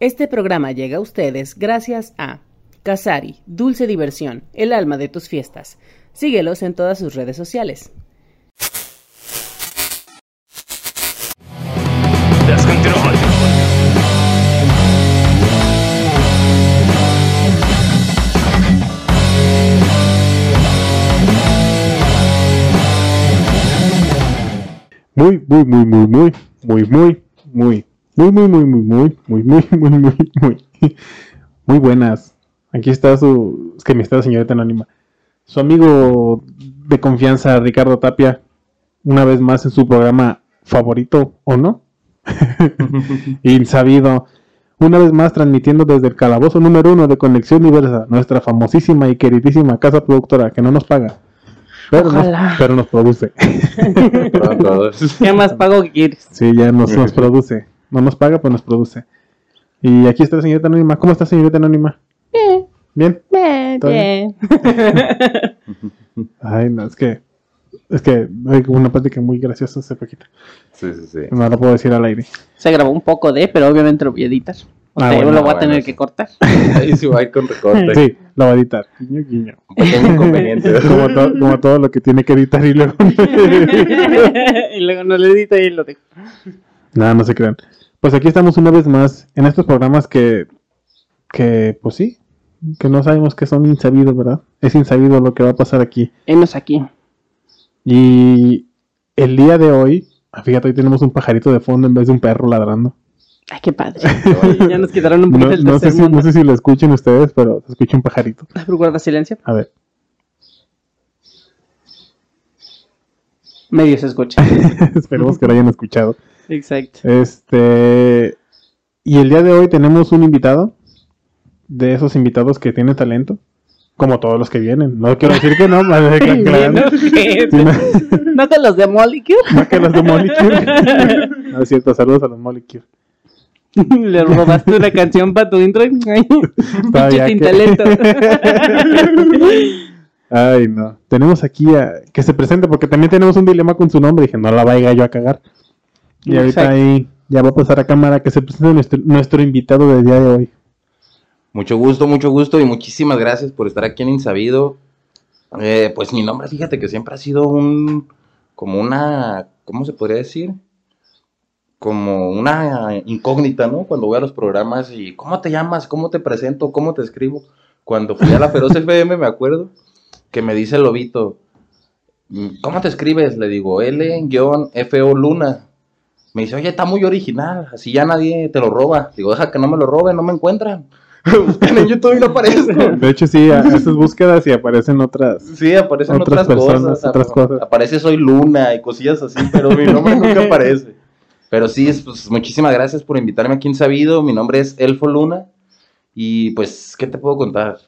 Este programa llega a ustedes gracias a Casari, Dulce Diversión, el alma de tus fiestas. Síguelos en todas sus redes sociales. Muy, muy, muy, muy, muy, muy, muy, muy, muy, muy, muy, muy, muy, muy, muy, muy, muy, muy, muy buenas. Aquí está su, es que me está la señorita anónima. Su amigo de confianza, Ricardo Tapia, una vez más en su programa favorito, ¿o no? Insabido. Una vez más transmitiendo desde el calabozo número uno de Conexión Diversa, nuestra famosísima y queridísima casa productora que no nos paga. Pero, nos, Ojalá. pero nos produce. ¿Qué más pago que quieres? Sí, ya nos, nos produce. No nos paga, pero nos produce. Y aquí está la señorita Anónima. ¿Cómo está, señorita Anónima? Bien, Bien. bien, ¿Todo bien. Ay, no, es que. Es que hay una plática muy graciosa hace poquito. Sí, sí, sí. No la puedo decir al aire. Se grabó un poco de, pero obviamente lo voy a editar. O Ah, sea, yo bueno, lo voy a bueno, tener sí. que cortar. Ahí sí va a ir con recorte. Sí, lo va a editar. Guiño, guiño. Un pequeño inconveniente. Como, to- como todo lo que tiene que editar y luego. y luego no lo edito y lo dejo. Nada, no se crean. Pues aquí estamos una vez más en estos programas que. Que, pues sí. Que no sabemos que son insabidos, ¿verdad? Es insabido lo que va a pasar aquí. Enos aquí. Y el día de hoy, ah, fíjate, hoy tenemos un pajarito de fondo en vez de un perro ladrando. Ay, qué padre. ya nos quitaron un No, poquito el no sé si, mundo. no sé si lo escuchen ustedes, pero se escucha un pajarito. Ah, guarda silencio. A ver. Medio se escucha. Esperemos que lo hayan escuchado. Exacto. Este. Y el día de hoy tenemos un invitado. De esos invitados que tienen talento. Como todos los que vienen. No quiero decir que no, más de que. ¿No te los de Molecule? no que los de Molecule. No es cierto, saludos a los Molecule. Le robaste una canción para tu intro. Ay, sin que- talento. Ay, no. Tenemos aquí a que se presente porque también tenemos un dilema con su nombre. Dije, no la vaya yo a cagar. Y ahorita Exacto. ahí ya va a pasar a cámara que se presente nuestro, nuestro invitado del día de hoy. Mucho gusto, mucho gusto y muchísimas gracias por estar aquí en Insabido. Eh, pues mi nombre, fíjate que siempre ha sido un, como una, ¿cómo se podría decir? Como una incógnita, ¿no? Cuando voy a los programas y, ¿cómo te llamas? ¿Cómo te presento? ¿Cómo te escribo? Cuando fui a la Feroz FM, me acuerdo, que me dice el lobito, "Mm, ¿cómo te escribes? Le digo, L-FO Luna. Me dice, oye, está muy original, así ya nadie te lo roba. Digo, deja que no me lo roben, no me encuentran. Buscan en YouTube y no aparezco. De hecho, sí, a- haces búsquedas y aparecen otras. Sí, aparecen Otras otras, personas, cosas. otras cosas. Aparece Soy Luna y cosillas así, pero mi nombre nunca aparece. Pero sí, es, pues, muchísimas gracias por invitarme aquí en Sabido. Mi nombre es Elfo Luna. Y pues, ¿qué te puedo contar?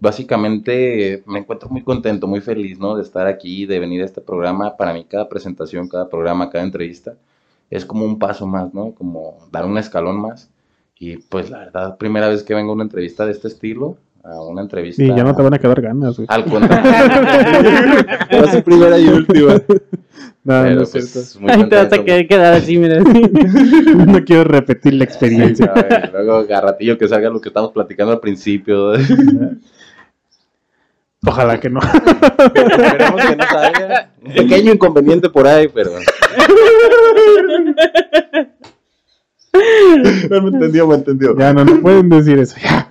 Básicamente me encuentro muy contento, muy feliz, ¿no? De estar aquí, de venir a este programa. Para mí cada presentación, cada programa, cada entrevista es como un paso más, ¿no? Como dar un escalón más. Y pues la verdad, primera vez que vengo a una entrevista de este estilo, a una entrevista... Y ya no te van a quedar ganas, güey. Al contrario. Va a ser primera y última. No, Pero, no es pues, cierto. muy Ahí te vas a quedar, quedar así, mira. No quiero repetir la experiencia. Sí, ay, luego garratillo que salga lo que estamos platicando al principio. Ojalá que no. Esperemos que no salga. Un pequeño inconveniente por ahí, pero. No me entendió, me entendió. Ya no, no pueden decir eso. Ya.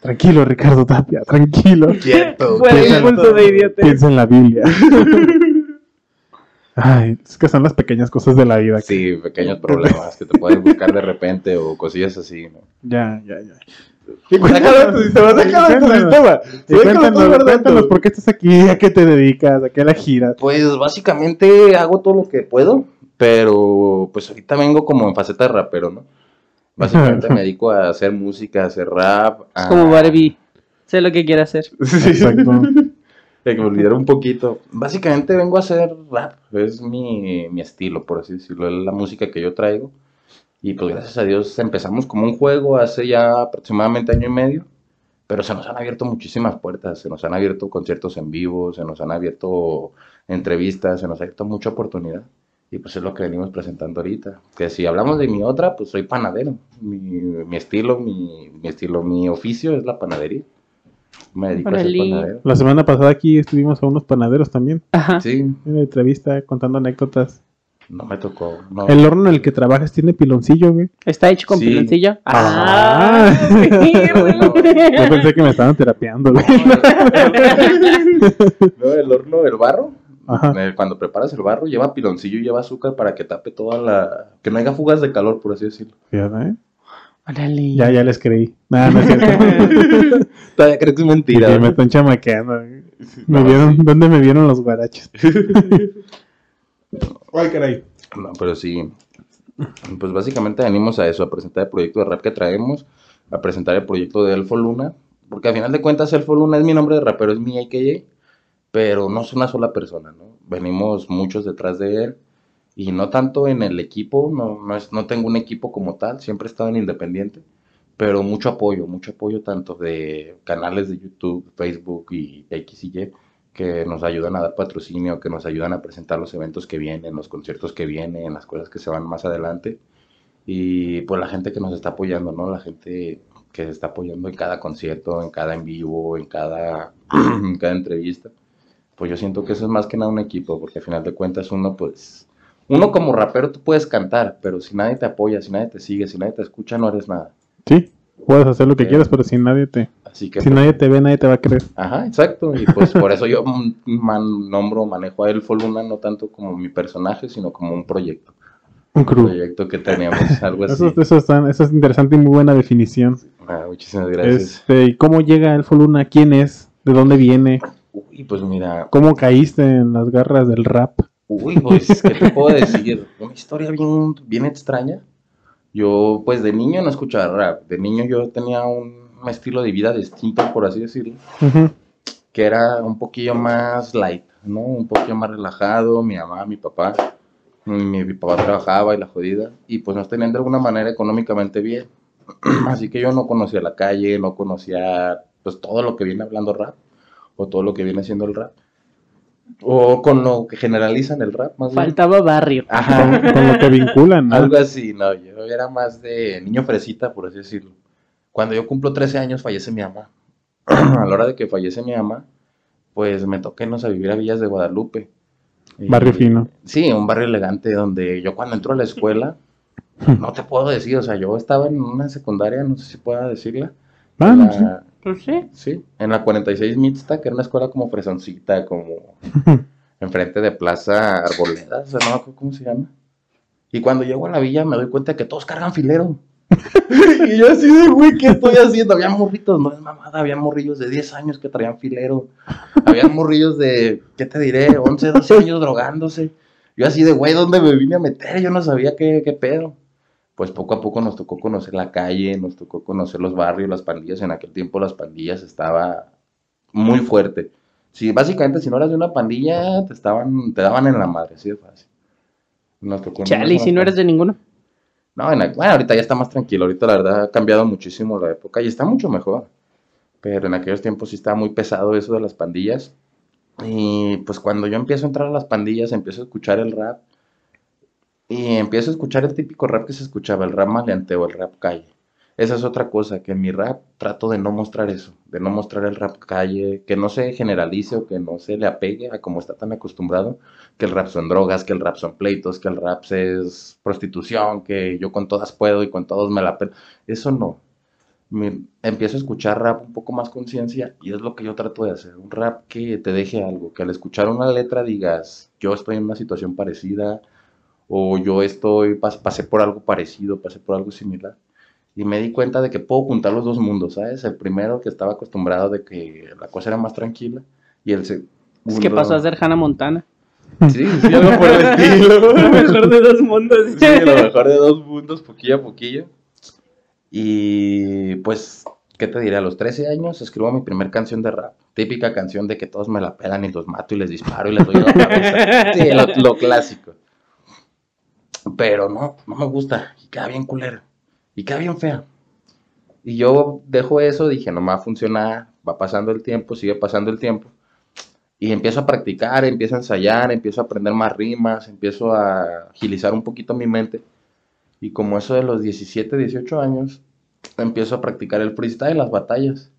Tranquilo, Ricardo Tapia, tranquilo. Quieto. Fue el Piensa- impulso de idiota. Piensa en la Biblia. Ay, es que son las pequeñas cosas de la vida. que- Sí, pequeños problemas que te pueden buscar de repente o cosillas así. ¿no? Ya, ya, ya. Sácalo de tu sistema, sácalo de tu sistema. Cuéntanos, cuéntanos por qué estás aquí, a qué te dedicas, a qué la giras. Pues básicamente hago todo lo que puedo, pero pues ahorita vengo como en faceta de rapero, ¿no? Básicamente me dedico a hacer música, a hacer rap. Es como Barbie. Sé lo que quiere hacer. Sí, Exacto. que me olvidara un poquito. Básicamente vengo a hacer rap, es mi, mi estilo, por así decirlo, es la música que yo traigo. Y pues gracias a Dios empezamos como un juego hace ya aproximadamente año y medio, pero se nos han abierto muchísimas puertas, se nos han abierto conciertos en vivo, se nos han abierto entrevistas, se nos ha abierto mucha oportunidad. Y pues es lo que venimos presentando ahorita. Que si hablamos de mi otra, pues soy panadero. Mi, mi estilo, mi, mi estilo, mi oficio es la panadería. Me dedico a ser panadero. La semana pasada aquí estuvimos a unos panaderos también. Ajá. Sí, En una entrevista contando anécdotas. No me tocó. No. El horno en el que trabajas tiene piloncillo, güey. ¿Está hecho con Sí. piloncillo? Ah. Yo pensé que me estaban terapeando, güey. No, el horno, el barro. Ajá. eh, Cuando preparas el barro, lleva piloncillo y lleva azúcar para que tape toda la. Que no haya fugas de calor, por así decirlo. Fíjate, ¿eh? Órale. Ya, ya les creí. Nada, no es cierto. Todavía crees que es mentira. Que ¿no? me están chamaqueando. güey. Me No, vieron, sí. ¿Dónde me vieron los guaraches? Ay, caray. No, pero sí. Pues básicamente venimos a eso, a presentar el proyecto de rap que traemos, a presentar el proyecto de Elfo Luna, porque al final de cuentas Elfo Luna es mi nombre de rapero, es mi AKA, pero no es una sola persona, ¿no? Venimos muchos detrás de él, y no tanto en el equipo, no, no, es, no tengo un equipo como tal, siempre he estado en independiente, pero mucho apoyo, mucho apoyo tanto de canales de YouTube, Facebook y X y Y, que nos ayudan a dar patrocinio, que nos ayudan a presentar los eventos que vienen, los conciertos que vienen, las cosas que se van más adelante. Y pues la gente que nos está apoyando, ¿no? La gente que se está apoyando en cada concierto, en cada en vivo, en cada, en cada entrevista. Pues yo siento que eso es más que nada un equipo, porque al final de cuentas uno pues... Uno como rapero tú puedes cantar, pero si nadie te apoya, si nadie te sigue, si nadie te escucha, no eres nada. Sí, puedes hacer lo que Sí. quieras, pero si nadie te, Así que si pues, nadie te ve, nadie te va a creer. Ajá, exacto. Y pues por eso yo man- nombro, manejo a Elfo Luna no tanto como mi personaje, sino como un proyecto. Un Un crew. proyecto que teníamos, algo así. Eso, eso, está- eso es interesante y muy buena definición. Ah, muchísimas gracias. Este, ¿y cómo llega Elfo Luna? ¿Quién es? ¿De dónde viene? Uy, pues mira, ¿Cómo caíste en las garras del rap? uy, pues, ¿qué te puedo decir? Una historia bien, bien extraña. Yo, pues de niño no escuchaba rap. De niño yo tenía un estilo de vida distinto, por así decirlo. Que era un poquillo más light, ¿no? Un poquillo más relajado, mi mamá, mi papá, mi, mi papá trabajaba y la jodida, y pues nos tenían de alguna manera económicamente bien. Así que yo no conocía la calle, no conocía pues todo lo que viene hablando rap, o todo lo que viene siendo el rap, o con lo que generalizan el rap, más bien. Faltaba barrio. Ajá, Con, con lo que vinculan, ¿no? algo así, no, yo era más de niño fresita, por así decirlo. Cuando yo cumplo 13 años fallece mi mamá. a la hora de que fallece mi mamá, pues me toqué irnos a vivir a Villas de Guadalupe. Barrio Y- fino. Sí, un barrio elegante donde yo cuando entro a la escuela, no te puedo decir, o sea, yo estaba en una secundaria, no sé si pueda decirla. Ah, la- sé. Pues sí. Sí, en la 46 mixta, que era una escuela como fresoncita, como enfrente de Plaza Arboleda, o sea, no me acuerdo cómo se llama. Y cuando llego a la villa me doy cuenta que todos cargan filero. y yo así de, güey, ¿qué estoy haciendo? Había morritos, no es mamada, había morrillos de 10 años que traían filero. Había morrillos de, ¿qué te diré? 11, 12 años drogándose. Yo así de, güey, ¿dónde me vine a meter? Yo no sabía qué, qué pedo. Pues poco a poco nos tocó conocer la calle, nos tocó conocer los barrios, las pandillas. En aquel tiempo las pandillas estaba muy fuerte. Sí, básicamente si no eras de una pandilla, te estaban, te daban en la madre, así de fácil. Nos tocó Chale, y si no eres de ninguno. No, bueno, ahorita ya está más tranquilo. Ahorita la verdad ha cambiado muchísimo la época y está mucho mejor. Pero en aquellos tiempos sí estaba muy pesado eso de las pandillas. Y pues cuando yo empiezo a entrar a las pandillas, empiezo a escuchar el rap. Y empiezo a escuchar el típico rap que se escuchaba, el rap maleanteo, el rap calle. Esa es otra cosa, que en mi rap trato de no mostrar eso, de no mostrar el rap calle, que no se generalice o que no se le apegue a como está tan acostumbrado, que el rap son drogas, que el rap son pleitos, que el rap es prostitución, que yo con todas puedo y con todos me la pelo. Eso no. Mi- empiezo a escuchar rap un poco más conciencia y es lo que yo trato de hacer. Un rap que te deje algo, que al escuchar una letra digas, yo estoy en una situación parecida o yo estoy, pas- pasé por algo parecido, pasé por algo similar. Y me di cuenta de que puedo juntar los dos mundos, ¿sabes? El primero que estaba acostumbrado de que la cosa era más tranquila y el segundo... Es que pasó a ser Hannah Montana. Sí, sí, algo por el estilo. Lo mejor de dos mundos. Sí, lo mejor de dos mundos, poquillo a poquillo. Y pues, ¿qué te diré? A los 13 años escribo mi primer canción de rap. Típica canción de que todos me la pelan y los mato y les disparo y les doy la cabeza. Sí, lo, lo clásico. Pero no, no me gusta. Y queda bien culera. Y queda bien fea. Y yo dejo eso, dije, no me va a funcionar. Va pasando el tiempo, sigue pasando el tiempo. Y empiezo a practicar, empiezo a ensayar, empiezo a aprender más rimas, empiezo a agilizar un poquito mi mente. Y como eso de los 17, 18 años, empiezo a practicar el freestyle, las batallas.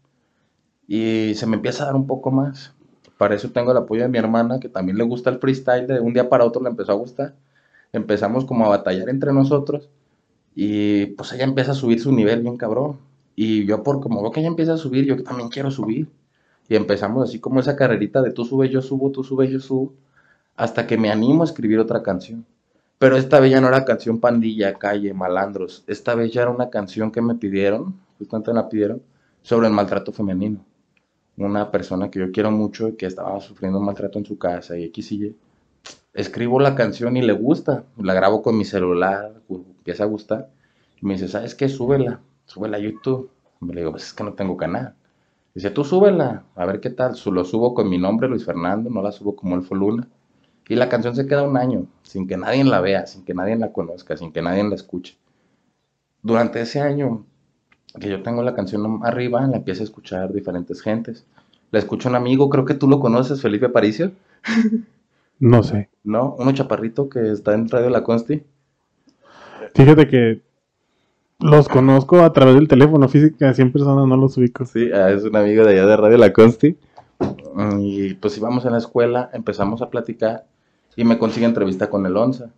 Y se me empieza a dar un poco más. Para eso tengo el apoyo de mi hermana, que también le gusta el freestyle. De un día para otro le empezó a gustar. Empezamos como a batallar entre nosotros. Y pues ella empieza a subir su nivel bien cabrón. Y yo por como veo que ella empieza a subir, yo también quiero subir. Y empezamos así como esa carrerita de tú subes, yo subo, tú subes, yo subo. Hasta que me animo a escribir otra canción. Pero esta vez ya no era canción pandilla, calle, malandros. Esta vez ya era una canción que me pidieron, justamente me la pidieron, sobre el maltrato femenino. Una persona que yo quiero mucho y que estaba sufriendo maltrato en su casa y X y Y. Escribo la canción y le gusta. La grabo con mi celular, empieza a gustar. Y me dice, ¿sabes qué? Súbela, súbela a YouTube. Me le digo, pues es que no tengo canal. Dice, tú súbela, a ver qué tal. Lo subo con mi nombre, Luis Fernando, no la subo como Elfo Luna. Y la canción se queda un año, sin que nadie la vea, sin que nadie la conozca, sin que nadie la escuche. Durante ese año que yo tengo la canción arriba, la empiezo a escuchar diferentes gentes. La escucha un amigo, creo que tú lo conoces, Felipe Aparicio. No sé. ¿No? Uno chaparrito que está en Radio La Consti. Fíjate que los conozco a través del teléfono física, 100 personas no los ubico. Sí, ah, es un amigo de allá de Radio La Consti. Y pues íbamos en la escuela, empezamos a platicar y me consigue entrevista con el Onza,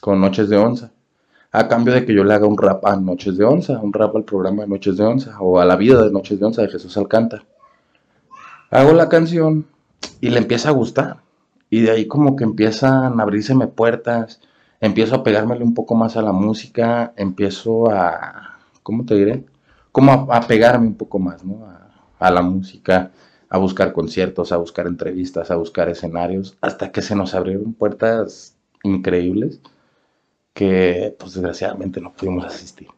con Noches de Onza. A cambio de que yo le haga un rap a Noches de Onza, un rap al programa de Noches de Onza o a la vida de Noches de Onza de Jesús Alcántara. Hago la canción y le empieza a gustar. Y de ahí como que empiezan a abrírseme puertas, empiezo a pegármele un poco más a la música, empiezo a, ¿cómo te diré? Como a, pegarme un poco más, ¿no? A, a la música, a buscar conciertos, a buscar entrevistas, a buscar escenarios, hasta que se nos abrieron puertas increíbles que pues desgraciadamente no pudimos asistir.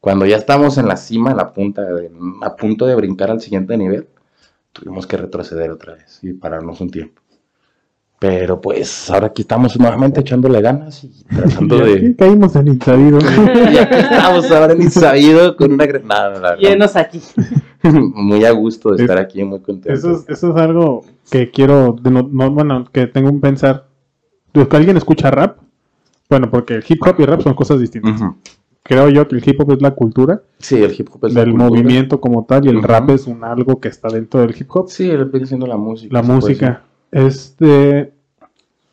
Cuando ya estamos en la cima, en la punta, de- a punto de brincar al siguiente nivel, tuvimos que retroceder otra vez y pararnos un tiempo. Pero pues ahora aquí estamos nuevamente echándole ganas y tratando Y aquí de... caímos en insabido. Y aquí estamos ahora en Insabido con una... gran- No, no, no, no. Llenos aquí. Muy a gusto de Es- estar aquí, muy contento. Eso es, eso es algo que quiero, no- no- bueno, que tengo un pensar. ¿Que alguien escucha rap? Bueno, porque el hip hop y rap son cosas distintas. Ujú. Creo yo que el hip hop es la cultura Sí, el hip hop es la del cultura. movimiento como tal y el Ujú. rap es un algo que está dentro del hip hop. Sí, él viene siendo la música. La música. Este,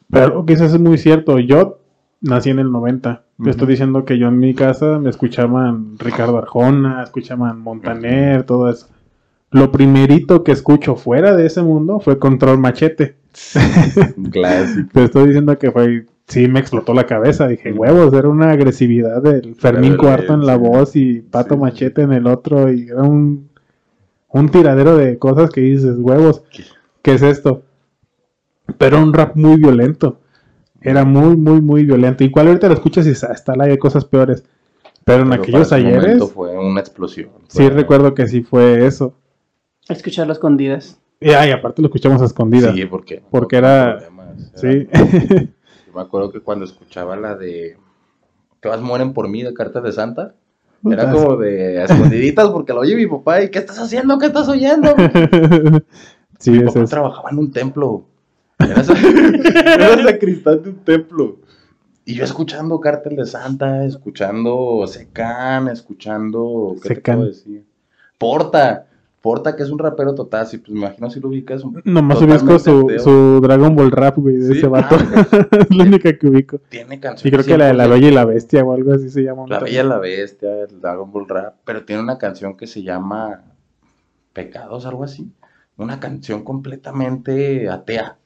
pero quizás es muy cierto. Yo nací en el 90. Te estoy diciendo que yo en mi casa me escuchaban Ricardo Arjona, escuchaban Montaner, todo eso. Lo primerito que escucho fuera de ese mundo fue Control Machete. clásico. Te estoy diciendo que fue, sí me explotó la cabeza. Dije, huevos, era una agresividad del Fermín Cuarto en la voz y Pato Sí. Machete en el otro. Y era un, un tiradero de cosas que dices, huevos, ¿qué es esto? Pero un rap muy violento. Era muy, muy, muy violento. Igual ahorita lo escuchas y dices, "Ah, está la hay cosas peores. Pero en Pero aquellos para ese ayeres, fue una explosión. sí recuerdo que sí fue eso. Escucharlo a escondidas. Y ay, aparte lo escuchamos a escondidas. Sí, porque. Porque no, era- problemas, Sí. era- Yo me acuerdo que cuando escuchaba la de. Que vas mueren por mí de Cartas de Santa. Era como de a escondiditas porque lo oye mi papá y ¿qué estás haciendo? ¿Qué estás oyendo? sí, mi papá es. trabajaba en un templo. Era, era sacristán de un templo. Y yo escuchando Cártel de Santa, escuchando Secan, escuchando. ¿Qué te Secán. puedo decir? Porta. Porta, que es un rapero total. Si, pues me imagino si lo ubicas. un- Nomás ubico su, su Dragon Ball rap, güey, de Sí, ese vato. ah, es la única que ubico. Tiene canciones. Y creo que la de la 100%. Bella y la Bestia o algo así se llama. La Bella y la Bestia, el Dragon Ball Rap, pero tiene una canción que se llama Pecados, algo así. Una canción completamente atea.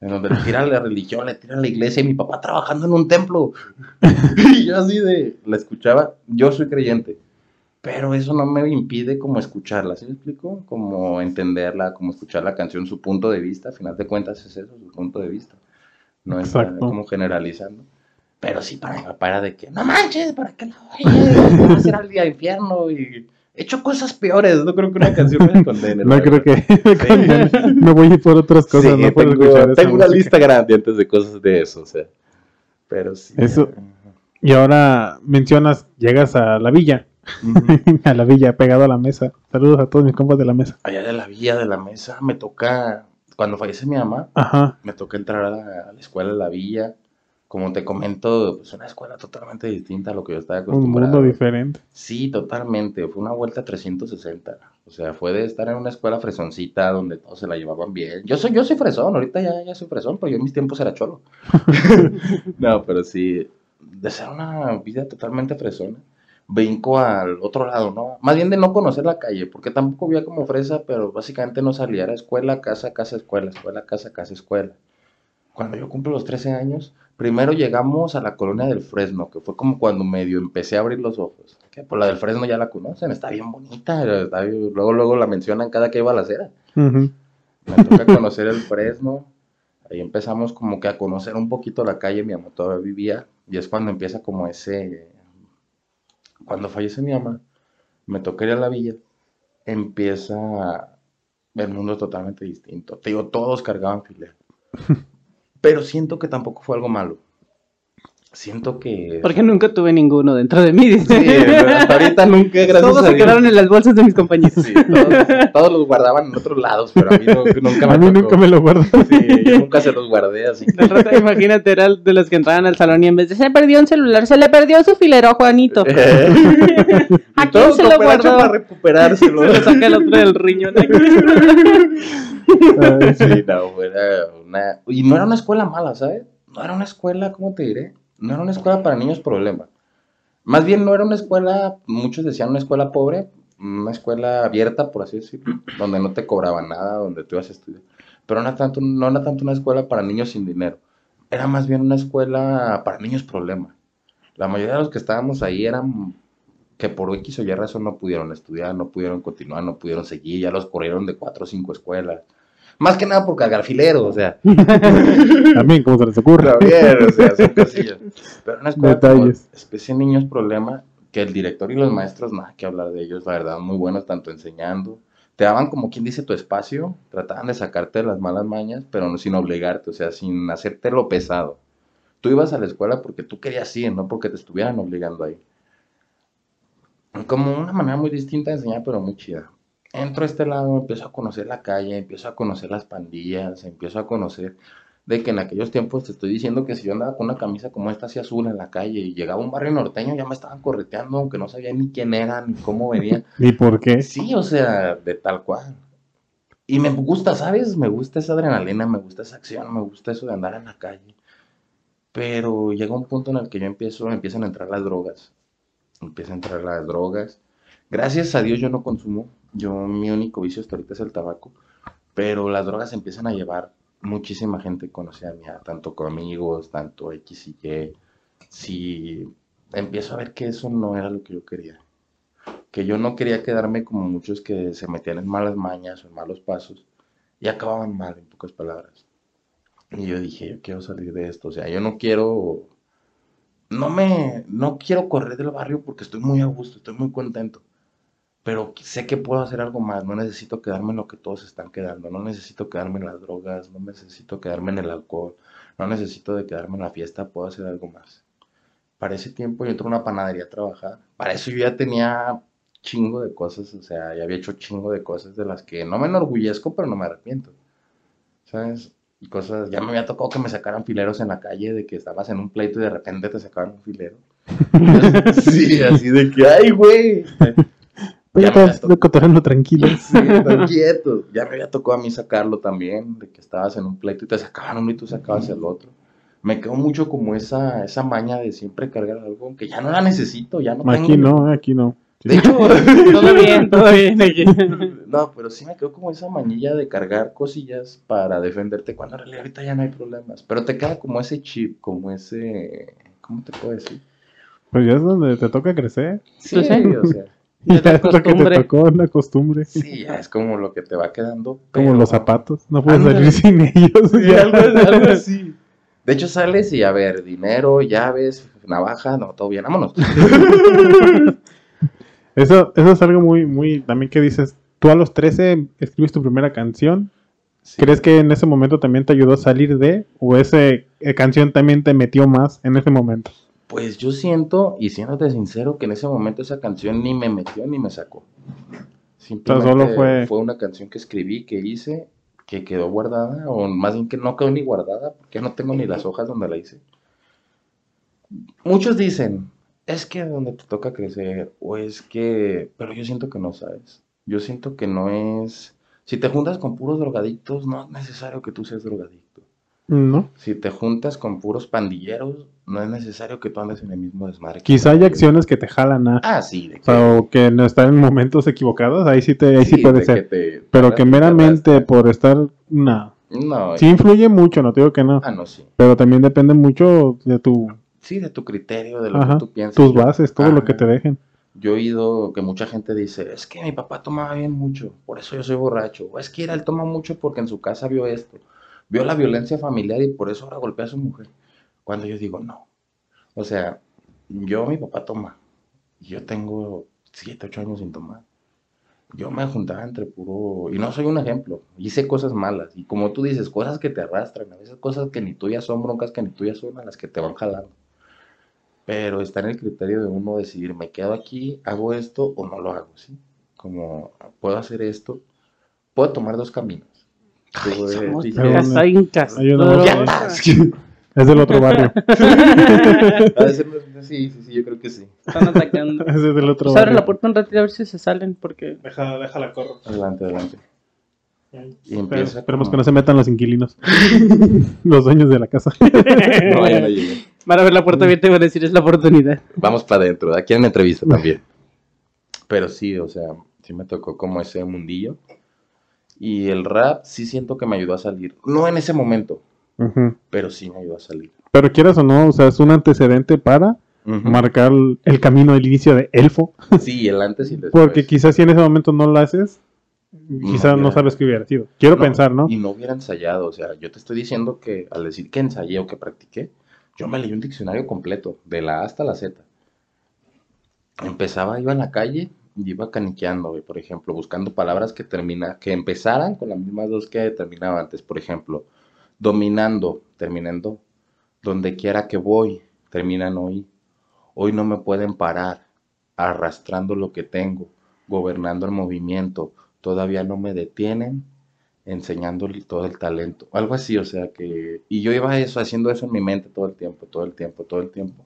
En donde le tira a la religión, le tira a la iglesia y mi papá trabajando en un templo. y yo así de, la escuchaba, yo soy creyente, pero eso no me impide como escucharla, ¿sí me explico? Como entenderla, como escuchar la canción, su punto de vista, a final de cuentas es eso, su punto de vista. No es como generalizando. Pero sí, para mi papá era de que, no manches, ¿para qué la oyes? Va a ser al día de infierno y he hecho cosas peores. No creo que una canción me condene. No creo que me voy a ir por otras cosas, Sí, no tengo, escuchar esa tengo una música. lista grande antes de cosas de eso, o sea. Pero sí. Eso- Y ahora mencionas, llegas a la villa, a la villa, pegado a la mesa. Saludos a todos mis compas de la mesa. Allá de la villa de la mesa me toca cuando fallece mi mamá, Ajá. me tocó entrar a la, a la escuela de la villa. Como te comento, pues una escuela totalmente distinta a lo que yo estaba Un acostumbrado. mundo diferente. Sí, totalmente. Fue una vuelta 360. O sea, fue de estar en una escuela fresoncita donde todos se la llevaban bien. Yo soy, yo soy fresón, ahorita ya, ya soy fresón, pero yo en mis tiempos era cholo. no, pero sí, de ser una vida totalmente fresona, brinco al otro lado, ¿no? Más bien de no conocer la calle, porque tampoco vivía como fresa, pero básicamente no salía. Era escuela, casa, casa, escuela, escuela, casa, casa, escuela. Cuando yo cumplo los 13 años, primero llegamos a la colonia del Fresno, que fue como cuando medio empecé a abrir los ojos. Que por la del Fresno ya la conocen, está bien bonita, está bien- luego luego la mencionan cada que iba a la acera. Me toca conocer el Fresno, ahí empezamos como que a conocer un poquito la calle, mi mamá todavía vivía, y es cuando empieza como ese, cuando fallece mi mamá, me toca ir a la villa, empieza el mundo totalmente distinto. Te digo, todos cargaban filero. Pero siento que tampoco fue algo malo. Siento que... Porque nunca tuve ninguno dentro de mí. dice. Sí, hasta ahorita nunca, gracias Todos a se Dios. quedaron en las bolsas de mis compañeros. Sí, todos, todos los guardaban en otros lados, pero a mí no- nunca me A mí tocó. nunca me lo guardo. Sí, yo nunca se los guardé así. Al rato, imagínate, era de los que entraban al salón y en vez de se perdió un celular, se le perdió su filero a Juanito. ¿A Y quién todos se lo guardó? para recuperárselo. Se lo saca el otro del riñón. Ay, sí. Sí, no, era una... Y no era una escuela mala, ¿sabes? No era una escuela, ¿cómo te diré? No era una escuela para niños problema. Más bien no era una escuela, muchos decían una escuela pobre, una escuela abierta, por así decirlo, donde no te cobraban nada, donde tú ibas a estudiar. Pero no era tanto, no era tanto una escuela para niños sin dinero. Era más bien una escuela para niños problema. La mayoría de los que estábamos ahí eran que por X o Y razón no pudieron estudiar, no pudieron continuar, no pudieron seguir, ya los corrieron de cuatro o cinco escuelas. Más que nada por cargar filero, o sea, También, como se les ocurre. O sea, son cosillas. Pero una escuela como Detalles. especie de niños problema, que el director y los maestros, nada que hablar de ellos, la verdad, muy buenos tanto enseñando. Te daban como quien dice tu espacio, trataban de sacarte de las malas mañas, pero no sin obligarte, o sea, sin hacerte lo pesado. Tú ibas a la escuela porque tú querías ir, no porque te estuvieran obligando ahí. Como una manera muy distinta de enseñar, pero muy chida. Entro a este lado, empiezo a conocer la calle, empiezo a conocer las pandillas, empiezo a conocer de que en aquellos tiempos te estoy diciendo que si yo andaba con una camisa como esta así azul en la calle y llegaba a un barrio norteño ya me estaban correteando aunque no sabía ni quién era ni cómo venía. ¿Y por qué? Sí, o sea, de tal cual. Y me gusta, ¿sabes? Me gusta esa adrenalina, me gusta esa acción, me gusta eso de andar en la calle. Pero llega un punto en el que yo empiezo, empiezan a entrar las drogas. Empiezan a entrar las drogas. Gracias a Dios yo no consumo. Yo, mi único vicio hasta ahorita es el tabaco. Pero las drogas empiezan a llevar muchísima gente conocida mía, tanto con amigos, tanto X y Y. Sí, empiezo a ver que eso no era lo que yo quería que yo no quería quedarme como muchos que se metían en malas mañas o en malos pasos y acababan mal, en pocas palabras. Y yo dije, yo quiero salir de esto, o sea, yo no quiero, no me, no quiero correr del barrio porque estoy muy a gusto, estoy muy contento, pero sé que puedo hacer algo más, no necesito quedarme en lo que todos están quedando, no necesito quedarme en las drogas, no necesito quedarme en el alcohol, no necesito de quedarme en la fiesta, puedo hacer algo más. Para ese tiempo yo entré a una panadería a trabajar, para eso yo ya tenía chingo de cosas, o sea, ya había hecho chingo de cosas de las que no me enorgullezco, pero no me arrepiento. ¿Sabes? Y cosas, ya me había tocado que me sacaran fileros en la calle, de que estabas en un pleito y de repente te sacaban un filero. sí, así de que, ay, güey. Pero Ya me estás había cotorreando tranquilo. Sí, están quietos. Ya me había tocado a mí sacarlo también, de que estabas en un pleito y te sacaban uno y tú sacabas el otro. Me quedó mucho como esa, esa maña de siempre cargar algo, que ya no la necesito, ya no Aquí tengo. no, aquí no. De hecho, Todo bien, todo bien. aquí. no, pero sí me quedó como esa manilla de cargar cosillas para defenderte, cuando en realidad ahorita ya no hay problemas. Pero te queda como ese chip, como ese, ¿cómo te puedo decir? Pues ya es donde te toca crecer. Sí, sí. o sea, ya es lo que te tocó, la costumbre. sí, ya es como lo que te va quedando. Como los zapatos. No puedes Ándale. salir sin ellos. Ya. algo, algo así. De hecho, sales y a ver, dinero, llaves, navaja, no, todo bien, vámonos. Eso, eso es algo muy, muy, también que dices, tú a los 13 escribes tu primera canción. Sí. ¿Crees que en ese momento también te ayudó a salir de? ¿O esa canción también te metió más en ese momento? Pues yo siento, y siéndote sincero, que en ese momento esa canción ni me metió ni me sacó. Simplemente solo fue- fue una canción que escribí, que hice, que quedó guardada, o más bien que no quedó ni guardada, porque no tengo ni las hojas donde la hice. Muchos dicen, es que donde te toca crecer, o es que, pero yo siento que no sabes. Yo siento que no es, si te juntas con puros drogadictos, no es necesario que tú seas drogadicto. ¿No? Si te juntas con puros pandilleros, no es necesario que tú andes en el mismo desmadre. que Quizá hay acciones que te jalan a... Ah, sí, de sea, o que no están en momentos equivocados, ahí sí, te, ahí sí, sí, puede de ser. que te- Pero te que meramente por estar... No. No, Sí influye mucho, no te digo que no. ah, no, sí. Pero también depende mucho de tu, Sí, de tu criterio, de lo Ajá, que tú piensas. tus bases, todo lo que te dejen. Yo he oído que mucha gente dice, es que mi papá tomaba bien mucho, por eso yo soy borracho. O es que era, él toma mucho porque en su casa vio esto. Vio la violencia familiar y por eso ahora golpea a su mujer. Cuando yo digo, no. O sea, yo, mi papá toma. Yo tengo 7, 8 años sin tomar. Yo me juntaba entre puro... Y no soy un ejemplo. Hice cosas malas. Y como tú dices, cosas que te arrastran. A veces cosas que ni tuyas son, broncas que ni tuyas son, a las que te van jalando. Pero está en el criterio de uno decidir, me quedo aquí, hago esto o no lo hago, ¿sí? Como, puedo hacer esto, puedo tomar dos caminos. Puedo Somos incas. hay. Es del otro barrio. Ser- sí, sí, sí, yo creo que sí. Están atacando. Es del otro Pues abre barrio. la puerta un ratito a ver si se salen, porque Deja, déjala corro. Adelante, adelante. Y Pero empieza esperemos como- que no se metan los inquilinos. los dueños de la casa. No, ya no llegué. van a ver la puerta abierta y van a decir es la oportunidad. Vamos para adentro, aquí en la entrevista también. Pero sí, o sea, sí me tocó como ese mundillo. Y el rap sí siento que me ayudó a salir. No en ese momento, pero sí me ayudó a salir. Pero quieras o no, o sea, es un antecedente para marcar el camino del inicio de Elfo. Sí, el antes y el después. Porque quizás si en ese momento no lo haces, quizás no, sabes qué hubiera sido. Quiero No, pensar, ¿no? Y no hubiera ensayado, o sea, yo te estoy diciendo que al decir que ensayé o que practiqué, yo me leí un diccionario completo, de la A hasta la Z. Empezaba, iba en la calle iba caniqueando, por ejemplo, buscando palabras que termina, que empezaran con las mismas dos que terminaba antes, por ejemplo, dominando, terminando, donde quiera que voy, terminan hoy. Hoy no me pueden parar, arrastrando lo que tengo, gobernando el movimiento, todavía no me detienen, enseñándole todo el talento, algo así, o sea que, y yo iba eso, haciendo eso en mi mente todo el tiempo, todo el tiempo, todo el tiempo,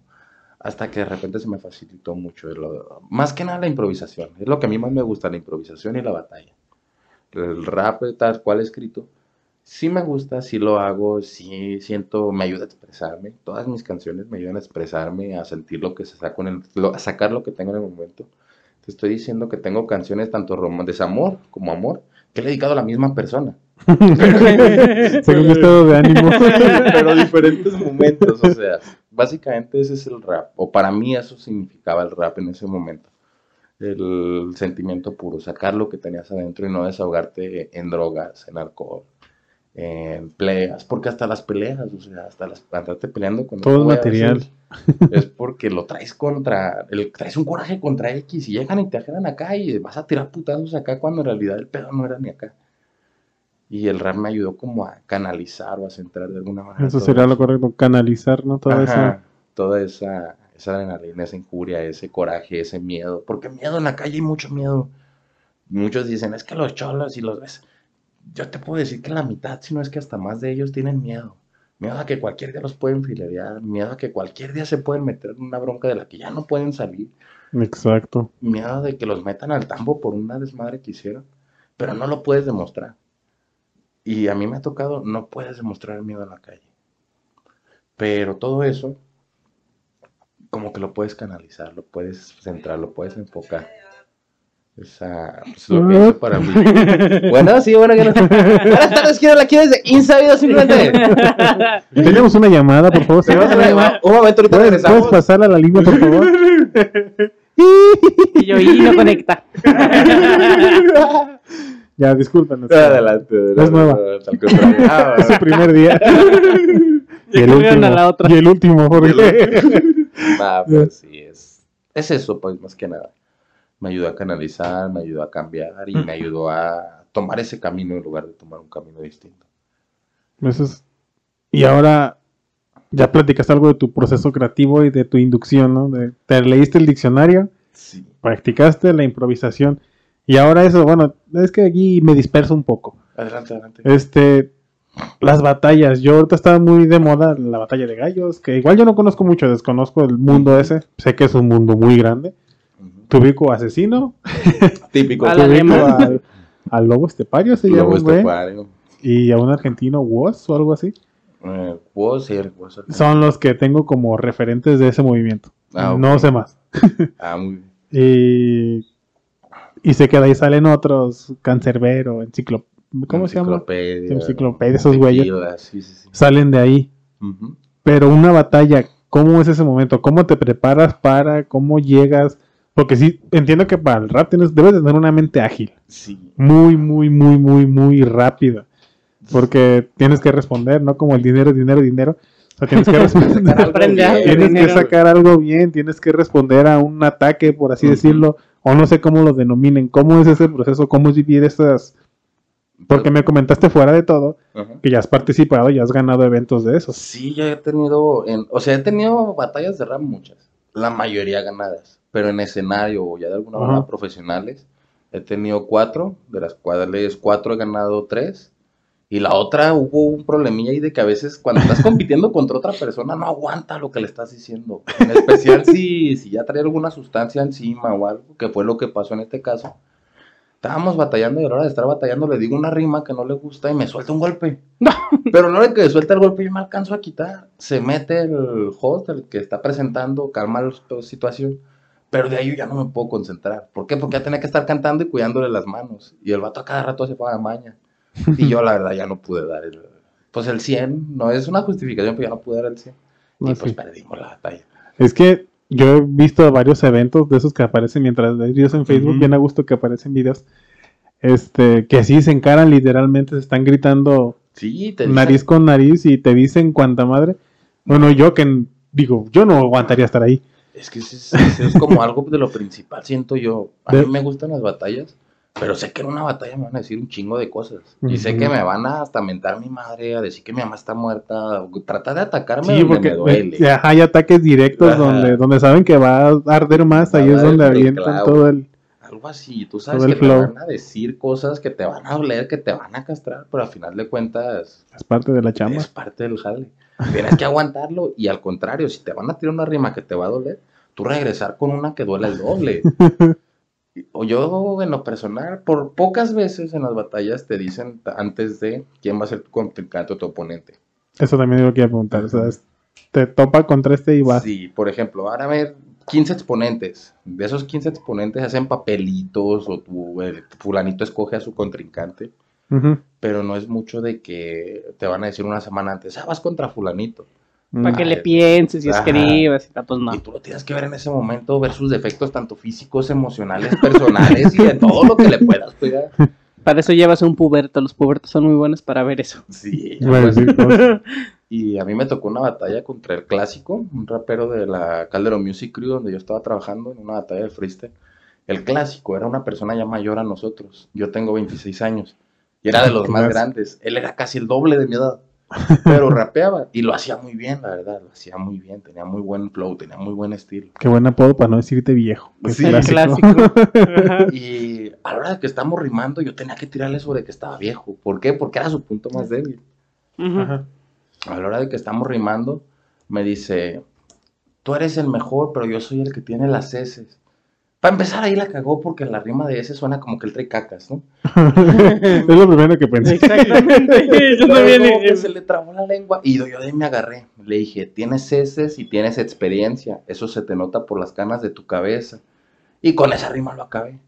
hasta que de repente se me facilitó mucho, lo- más que nada la improvisación, es lo que a mí más me gusta, la improvisación y la batalla. El rap tal cual escrito, sí me gusta, sí lo hago, sí siento, me ayuda a expresarme, todas mis canciones me ayudan a expresarme, a sentir lo que se saco en el, lo- a sacar lo que tengo en el momento. Te estoy diciendo que tengo canciones tanto rom- desamor como amor, que le he dedicado a la misma persona. Según mi estado de ánimo. pero diferentes momentos, o sea, básicamente ese es el rap, o para mí eso significaba el rap en ese momento, el sentimiento puro, sacar lo que tenías adentro y no desahogarte en drogas, en alcohol, en peleas, porque hasta las peleas, o sea, hasta las, andarte peleando con Todo a material. veces es porque lo traes contra, el, traes un coraje contra X y llegan y te ajeran acá y vas a tirar putazos acá cuando en realidad el pedo no era ni acá. Y el rap me ayudó como a canalizar o a centrar de alguna manera. Eso sería lo correcto, canalizar, ¿no? Toda esa... Toda esa, esa adrenalina, esa injuria, ese coraje, ese miedo. Porque miedo en la calle hay mucho miedo. Muchos dicen, es que los cholos y los ves. Yo te puedo decir que la mitad, si no es que hasta más de ellos tienen miedo. Miedo a que cualquier día los pueden filerear, miedo a que cualquier día se pueden meter en una bronca de la que ya no pueden salir, Exacto. miedo de que los metan al tambo por una desmadre que hicieron, pero no lo puedes demostrar. Y a mí me ha tocado, no puedes demostrar el miedo en la calle. Pero todo eso, como que lo puedes canalizar, lo puedes centrar, lo puedes enfocar. Esa, pues, lo que para mí. Bueno, sí, bueno, que no. Buenas tardes, quiero la quieres de Insabido simplemente. Tenemos una llamada, por favor. Tenemos una llamada. Un momento, ahorita ¿Puedes, regresamos. puedes pasar a la línea, por favor? Y yo, y no conecta. Ya, discúlpanos. Adelante, adelante. Es nueva. Ah, Es su primer día. y, el cambiaron a la último, otra. y el último, Jorge. Ah, pues sí, es, es eso, pues, más que nada. Me ayudó a canalizar, me ayudó a cambiar y me ayudó a tomar ese camino en lugar de tomar un camino distinto. Eso es- Y ahora ya platicaste algo de tu proceso creativo y de tu inducción, ¿no? De- te leíste el diccionario, Sí. practicaste la improvisación. Y ahora eso, bueno, es que aquí me disperso un poco. Adelante, adelante. Este, las batallas. Yo ahorita estaba muy de moda la batalla de gallos, que igual yo no conozco mucho, desconozco el mundo ese. Sé que es un mundo muy grande. Ujú. Te ubico asesino, Típico. A te la ubico alemán. al, al lobo estepario, se llama, Lobo estepario. y a un argentino, Woz o algo así. Eh, puedo ser. Son los que tengo como referentes de ese movimiento. Ah. No sé más. Ah, muy bien. Y, y sé que de ahí salen otros, Cancerbero, Enciclo... ¿Cómo se llama? Enciclopedia. Esos güeyes. tequila, Sí, sí, sí. Salen de ahí. Pero una batalla, ¿cómo es ese momento? ¿Cómo te preparas para? ¿Cómo llegas? Porque sí, entiendo que para el rap tienes, debes de tener una mente ágil. Sí. Muy, muy, muy, muy, muy rápida. Porque tienes que responder, ¿no? Como el dinero, dinero, dinero. O sea, tienes que responder. Tienes sacar algo bien, tienes que responder a un ataque, por así decirlo. O no sé cómo lo denominen. ¿Cómo es ese proceso? ¿Cómo es vivir esas...? Porque me comentaste fuera de todo que ya has participado y has ganado eventos de esos. Sí, yo he tenido, en, o sea, he tenido batallas de rap muchas, la mayoría ganadas, pero en escenario o ya de alguna Ajá. manera profesionales, he tenido cuatro, de las cuales cuatro he ganado tres, y la otra hubo un problemilla ahí de que a veces cuando estás compitiendo contra otra persona no aguanta lo que le estás diciendo, en especial si, si ya trae alguna sustancia encima o algo, que fue lo que pasó en este caso. Estábamos batallando y a la hora de estar batallando le digo una rima que no le gusta y me suelta un golpe. Pero a la hora de que suelta el golpe yo me alcanzo a quitar. Se mete el host, el que está presentando, calma la situación. Pero de ahí yo ya no me puedo concentrar. ¿Por qué? Porque ya tenía que estar cantando y cuidándole las manos. Y el vato a cada rato se pone a maña. Y yo la verdad ya no pude dar el... Pues el 100, no es una justificación, pero ya no pude dar el 100. Y pues sí. perdimos la batalla. Es que yo he visto varios eventos de esos que aparecen mientras ves videos en Facebook, Ujú. bien a gusto que aparecen videos, este, que sí se encaran literalmente, se están gritando Sí, te nariz con nariz y te dicen cuánta madre. Bueno, yo que digo, yo no aguantaría estar ahí. Es que es, es- es como algo de lo principal, siento yo. A De- mí me gustan las batallas, pero sé que en una batalla me van a decir un chingo de cosas. Y sé que me van a hasta mentar mi madre, a decir que mi mamá está muerta, o tratar de atacarme Sí, donde porque me duele. ajá, hay ataques directos Ajá. donde, donde saben que va a arder más, Va ahí es donde avientan clavo. todo el... Algo así, tú sabes que te van a decir cosas que te van a doler, que te van a castrar, pero al final de cuentas Es parte de la chamba. es parte del jale. Tienes que aguantarlo y al contrario, si te van a tirar una rima que te va a doler, tú regresar con una que duele el doble. O yo, en lo personal, por pocas veces en las batallas te dicen antes de quién va a ser tu contrincante o tu oponente. Eso también yo quería preguntar. O sea, te topa contra este y vas. Sí, por ejemplo, van a haber 15 exponentes. De esos 15 exponentes hacen papelitos o tu, el fulanito escoge a su contrincante. Pero no es mucho de que te van a decir una semana antes, ah, vas contra fulanito. Para que le pienses y ajá. escribas y tal, pues no. Y tú lo tienes que ver en ese momento, ver sus defectos tanto físicos, emocionales, personales y de todo lo que le puedas pegar. Para eso llevas un puberto. Los pubertos son muy buenos para ver eso. Sí, pues, decir cosas. Y a mí me tocó una batalla contra el clásico, un rapero de la Calderón Music Crew, donde yo estaba trabajando en una batalla de freestyle. El clásico era una persona ya mayor a nosotros. Yo tengo 26 años. Y era de los ¿Qué más más? grandes. Él era casi el doble de mi edad. Pero rapeaba. Y lo hacía muy bien, la verdad. Lo hacía muy bien. Tenía muy buen flow, tenía muy buen estilo. Qué buen apodo para no decirte viejo. Sí, clásico. Y a la hora de que estamos rimando, yo tenía que tirarle sobre que estaba viejo. ¿Por qué? Porque era su punto más débil. A la hora de que estamos rimando, me dice, tú eres el mejor, pero yo soy el que tiene las heces. Para empezar, ahí la cagó porque la rima de ese suena como que él trae cacas, ¿no? es lo primero que pensé. Exactamente. Yo también. eh, se le trabó la lengua y yo de ahí me agarré. Le dije, tienes heces y tienes experiencia. Eso se te nota por las canas de tu cabeza. Y con esa rima lo acabé.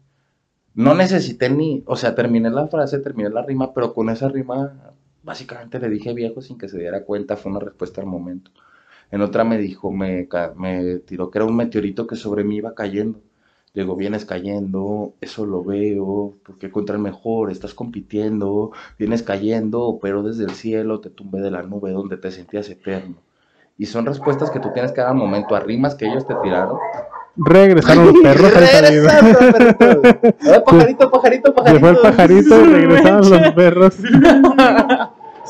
No necesité ni, o sea, terminé la frase, terminé la rima, pero con esa rima básicamente le dije viejo sin que se diera cuenta, fue una respuesta al momento. En otra me dijo, me, me tiró que era un meteorito que sobre mí iba cayendo. Digo, vienes cayendo, eso lo veo, porque contra el mejor estás compitiendo, vienes cayendo, pero desde el cielo te tumbé de la nube donde te sentías eterno. Y son respuestas que tú tienes que dar al momento a rimas que ellos te tiraron. Regresaron los perros perrito. Eh, pajarito, pajarito, Se fue el pajarito. pajarito y regresaron los perros.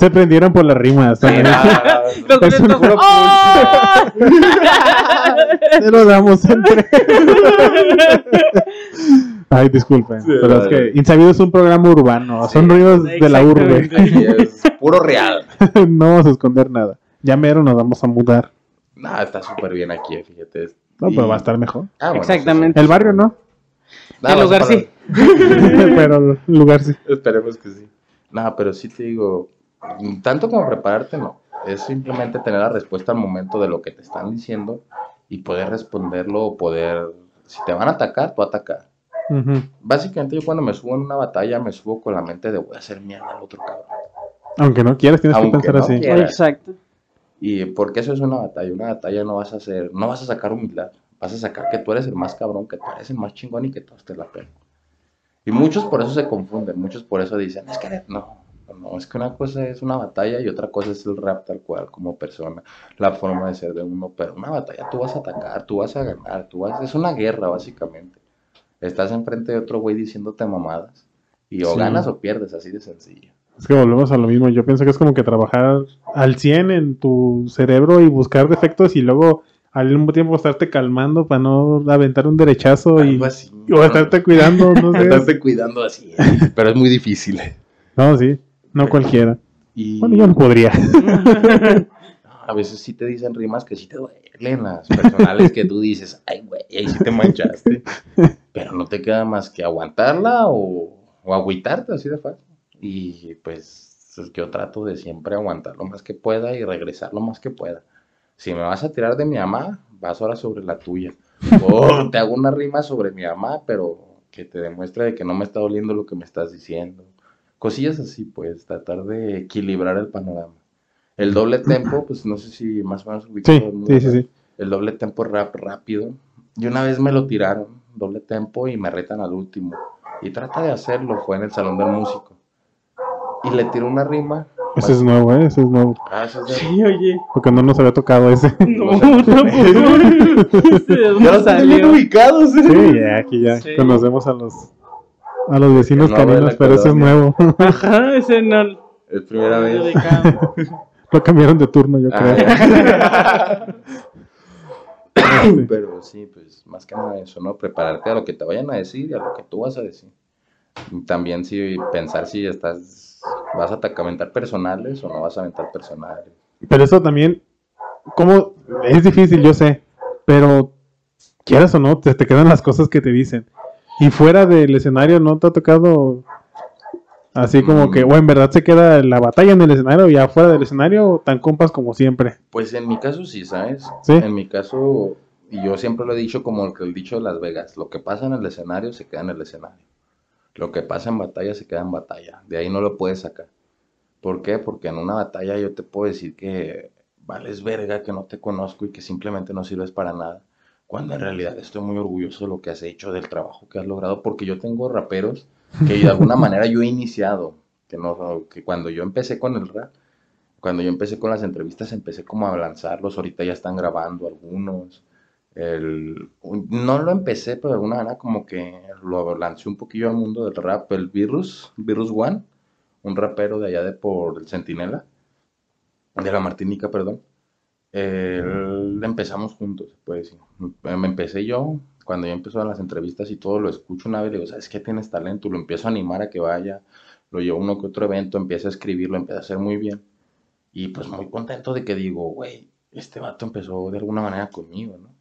Se prendieron por las rimas. Es un puro ¡oh! Se lo damos entre. Ay, disculpen. Sí, pero es que Insabido es un programa urbano. Sí. Son ruidos de la urbe. Es puro real. no vamos a esconder nada. Ya mero nos vamos a mudar. Nah, está súper bien aquí, fíjate. No, Y- pero va a estar mejor. Ah, bueno, Exactamente. El barrio no, Nah, El lugar para- sí. pero el lugar sí. Esperemos que sí. Nada, pero sí te digo, tanto como prepararte, no. Es simplemente tener la respuesta al momento de lo que te están diciendo y poder responderlo o poder, si te van a atacar, tú atacar. Básicamente yo cuando me subo en una batalla me subo con la mente de voy a hacer mierda al otro cabrón. Aunque no quieras, tienes Aunque que pensar no así. quieras. Exacto. Y porque eso es una batalla, una batalla no vas a hacer, no vas a sacar humildad, vas a sacar que tú eres el más cabrón, que tú eres el más chingón y que todos te la pegan. Y muchos por eso se confunden, muchos por eso dicen, es que eres-". no, no, es que una cosa es una batalla y otra cosa es el rap tal cual como persona, la forma de ser de uno, pero una batalla tú vas a atacar, tú vas a ganar, tú vas, es una guerra básicamente. Estás enfrente de otro güey diciéndote mamadas y o Sí. ganas o pierdes, así de sencillo. Es que volvemos a lo mismo. Yo pienso que es como que trabajar al 100 en tu cerebro y buscar defectos y luego al mismo tiempo estarte calmando para no aventar un derechazo y así. o estarte cuidando, no sé. Estarte cuidando así, pero es muy difícil. No, sí, no cualquiera. Y Bueno, yo no podría. a veces sí te dicen rimas que sí te duelen, las personales que tú dices, ay, güey, ahí sí te manchaste. Pero no te queda más que aguantarla o, o agüitarte, así de fácil. Y pues yo trato de siempre aguantar lo más que pueda y regresar lo más que pueda. Si me vas a tirar de mi mamá, vas ahora sobre la tuya. O te hago una rima sobre mi mamá, pero que te demuestre de que no me está doliendo lo que me estás diciendo. Cosillas así, pues, tratar de equilibrar el panorama. El doble tempo, pues no sé si más o menos ubicas Sí, todo el mundo, sí, sí, sí. El doble tempo rap rápido. Y una vez me lo tiraron, doble tempo, y me retan al último. Y trata de hacerlo, fue en el salón del músico. Y le tiró una rima. Ese es nuevo, ¿eh? Ese es nuevo. Ah, eso es de- Sí, oye. Porque no nos había tocado ese. No. ¿De dónde Ya bien salió? ubicados, ¿eh? Sí, ya, aquí ya Sí. conocemos a los a los vecinos nuevo de caninos, pero ese es nueo. Ajá, ese no. Es primera no vez. Lo cambiaron de turno, yo creo. Ah. Pero sí, pues más que nada eso, ¿no? Prepararte a lo que te vayan a decir y a lo que tú vas a decir. Y También sí pensar si estás, vas a aventar personales o no vas a aventar personales. Pero eso también, como es difícil, yo sé, pero quieras o no, te, te quedan las cosas que te dicen. Y fuera del escenario, ¿no te ha tocado así como Mm. que, o en verdad se queda la batalla en el escenario y afuera del escenario, tan compas como siempre? Pues en mi caso sí, ¿sabes? ¿Sí? En mi caso, y yo siempre lo he dicho como el, que el dicho de Las Vegas, lo que pasa en el escenario se queda en el escenario. Lo que pasa en batalla se queda en batalla. De ahí no lo puedes sacar. ¿Por qué? Porque en una batalla yo te puedo decir que vales verga, que no te conozco y que simplemente no sirves para nada. Cuando en realidad estoy muy orgulloso de lo que has hecho, del trabajo que has logrado, porque yo tengo raperos que de alguna manera yo he iniciado. Que, no, que cuando yo empecé con el rap, cuando yo empecé con las entrevistas, empecé como a lanzarlos. Ahorita ya están grabando algunos. El, no lo empecé, pero de alguna manera como que lo lancé un poquillo al mundo del rap. El Virus, Virus One, un rapero de allá de por el Centinela, de la Martinica, perdón. El- empezamos juntos, se puede decir. Me empecé yo, cuando yo empezó las entrevistas y todo, lo escucho una vez, digo, ¿sabes qué? Tienes talento, lo empiezo a animar a que vaya, lo llevo a uno que otro evento, empiezo a escribir, lo empiezo a hacer muy bien. Y pues muy contento de que digo, güey, este vato empezó de alguna manera conmigo, ¿no?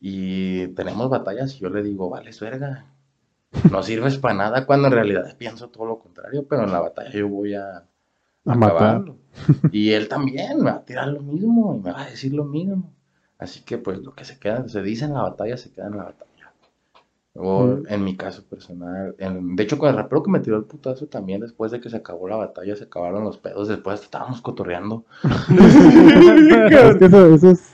Y tenemos batallas y yo le digo, vale, verga, no sirves para nada cuando en realidad pienso todo lo contrario, pero en la batalla yo voy a, A matar. acabarlo. Y él también me va a tirar lo mismo y me va a decir lo mismo. Así que pues lo que se queda, se dice en la batalla, se queda en la batalla. O Mm. en mi caso personal, en- de hecho con el rapero que me tiró el putazo también, después de que se acabó la batalla, se acabaron los pedos, después estábamos cotorreando. es que eso, eso es,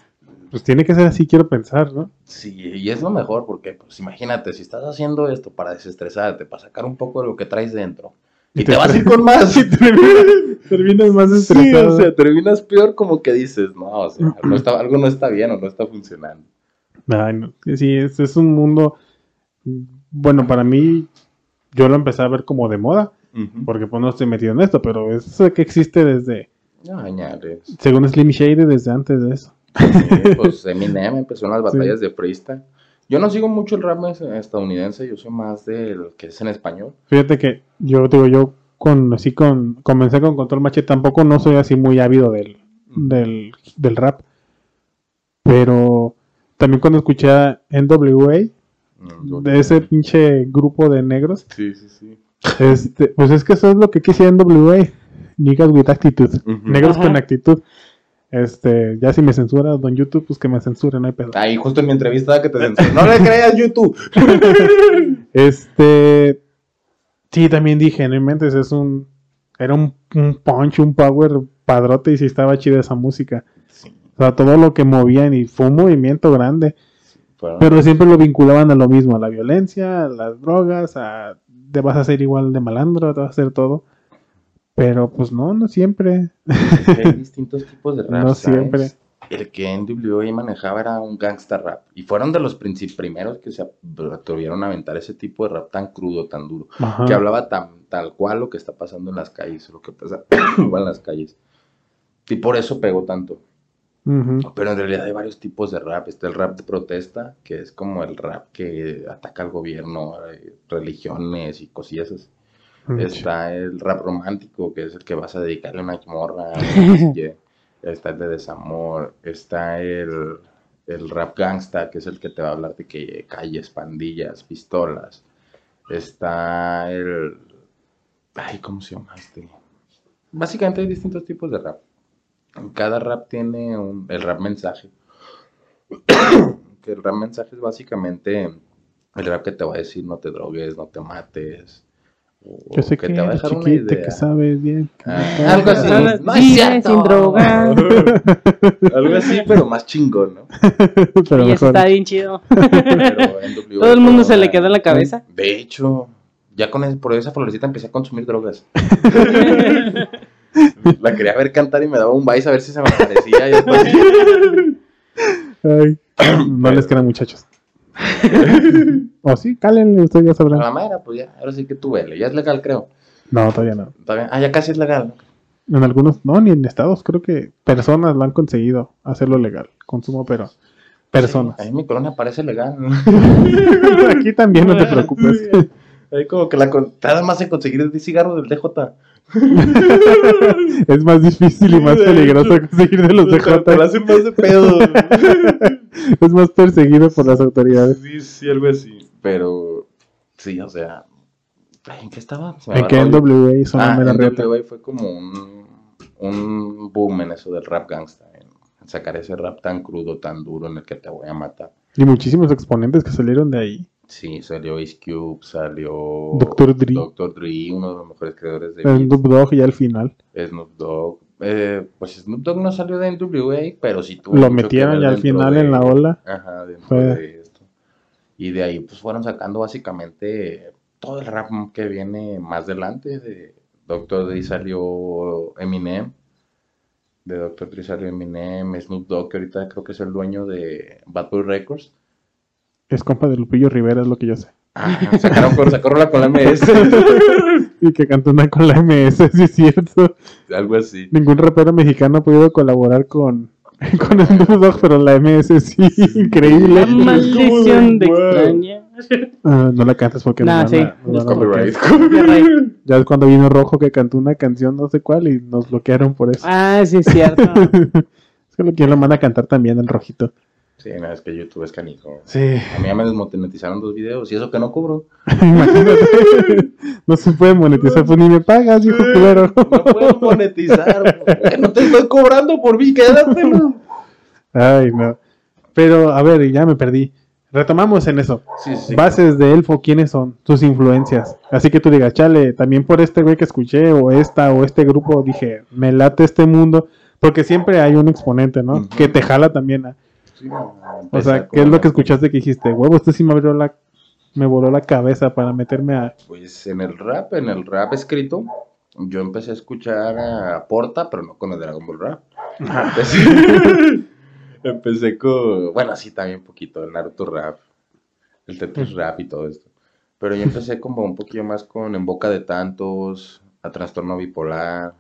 pues tiene que ser así, quiero pensar, ¿no? Sí, y es lo mejor porque, pues imagínate, si estás haciendo esto para desestresarte, para sacar un poco de lo que traes dentro, y, Y te, te vas a ir con más, y Terminas más Sí, estresado. o sea, terminas peor como que dices, no, o sea, no está- algo no está bien o no está funcionando. Ay, no. Sí, es, es un mundo. Bueno, para mí, yo lo empecé a ver como de moda, porque pues no estoy metido en esto, pero es que existe desde, No, según Slim Shady, desde antes de eso. Sí, pues Eminem empezó en las batallas de freestyle. Yo no sigo mucho el rap es- estadounidense, yo soy más del que es en español. Fíjate que yo digo, yo con así con comencé con Control Machete, tampoco no soy así muy ávido del, del, del rap. Pero también cuando escuché a NWA, Mm, de ese pinche grupo de negros, Sí, sí, sí. este, pues es que eso es lo que quisiera NWA. Niggas with attitude. Ujú. Negros Ajá. con actitud. Este, ya si me censura Don YouTube, pues que me censuren, no hay pedo. Ahí justo en mi entrevista que te censuré. No le creas YouTube. Este. Sí, también dije, no inventes, es un. Era un, un punch, un power padrote y sí estaba chida esa música. Sí, O sea, todo lo que movían y fue un movimiento grande. fueron- Pero siempre lo vinculaban a lo mismo, a la violencia, a las drogas, a. Te vas a ser igual de malandro, te vas a hacer todo. Pero pues no, no siempre. hay distintos tipos de rap. No ¿sabes? siempre. El que NWA manejaba era un gangsta rap. Y fueron de los primeros que se atrevieron a aventar ese tipo de rap tan crudo, tan duro. Ajá. Que hablaba tan, tal cual lo que está pasando en las calles, lo que pasa igual en las calles. Y por eso pegó tanto. Pero en realidad hay varios tipos de rap. Está el rap de protesta, que es como el rap que ataca al gobierno, eh, religiones y cosillas así. Está el rap romántico, que es el que vas a dedicarle a una morra. está el de desamor. Está el, el rap gangsta, que es el que te va a hablar de que calles, pandillas, pistolas. Está el... Ay, ¿cómo se llama este? Básicamente hay distintos tipos de rap. Cada rap tiene un, el rap mensaje. que el rap mensaje es básicamente el rap que te va a decir no te drogues, no te mates. Yo sé que que, te va a dejar una idea. que sabes bien. que Ah, me algo así. Cierto. sin droga. Algo así, pero más chingón, ¿no? Pero y mejor. está bien chido. Pero Todo el mundo se le quedó en la cabeza. De hecho, ya con es- por esa florecita empecé a consumir drogas. La quería ver cantar y me daba un vice a ver si se me parecía. Y después, Ay, no les quedan muchachos. o sí, cálenle, ustedes ya a sabrán. la madre, pues ya, ahora sí que tú vele. Ya es legal, creo. No, todavía no. Bien. Ah, ya casi es legal. En algunos, no, ni en estados, creo que personas lo han conseguido hacerlo legal, consumo, pero personas. Ahí en mi colonia parece legal. Aquí también, no te preocupes. Ahí como que la tarda más en conseguir el cigarro del DJ. es más difícil y más peligroso conseguir de los Te la DJ. hacen más de pedo. Es más perseguido por las autoridades. Sí, sí, algo así. Pero, sí, o sea. ¿En qué estaba? Se En que. NWA son Ah, una. NWA fue como un, un boom en eso del rap gangsta. En sacar ese rap tan crudo, tan duro en el que te voy a matar. Y muchísimos exponentes que salieron de ahí. Sí, salió Ice Cube, salió Dr. Dre. Dr. Dre, uno de los mejores creadores de. Snoop Dogg ya al final. Snoop Dogg. Eh, pues Snoop Dogg no salió de NWA, pero sí tuvo Lo metieron ya al final de- en la ola. Ajá, dentro de esto. Y de ahí pues fueron sacando básicamente todo el rap que viene más adelante. De Dr. Dre salió Eminem. De Dr. Dre salió Eminem, Snoop Dogg, que ahorita creo que es el dueño de Bad Boy Records. Es compa de Lupillo Rivera, es lo que yo sé. Ah, sacaron con, sacó rola con la MS. Y que cantó con la MS, sí es cierto. Algo así. Ningún rapero mexicano ha podido colaborar con, con Dogg, pero la MS sí, increíble. La maldición de extraña. Ah, no la cantes porque Nah, nos sí. van van a bloquear. copyright. Ya es cuando vino Rojo que cantó una canción, no sé cuál, y nos bloquearon por eso. Ah, sí es cierto. Es que lo quién lo manda a cantar también el rojito. Sí, no, es que YouTube es canijo. Sí, A mí ya me desmonetizaron dos videos y eso que no cobro. imagínate. no se puede monetizar, pues ni me pagas, hijo culero. No puedo monetizar. porque no te estoy cobrando por mí, quédatelo. Ay, no. Pero, a ver, ya me perdí. Retomamos en eso. Sí, sí. Bases de Elfo, ¿quiénes son? Sus influencias. Así que tú digas, chale, también por este güey que escuché, o esta, o este grupo, dije, me late este mundo. Porque siempre hay un exponente, ¿no? Que te jala también a. O sea, ¿qué es lo que escuchaste que dijiste? Huevo, este sí me abrió la. Me voló la cabeza para meterme a. Pues en el rap, en el rap escrito, yo empecé a escuchar a Porta, pero no con el Dragon Ball Rap. Empecé, empecé con, bueno, sí, también un poquito, el Naruto Rap, el Tetris Rap y todo esto. Pero yo empecé como un poquillo más con En Boca de Tantos, a Trastorno Bipolar,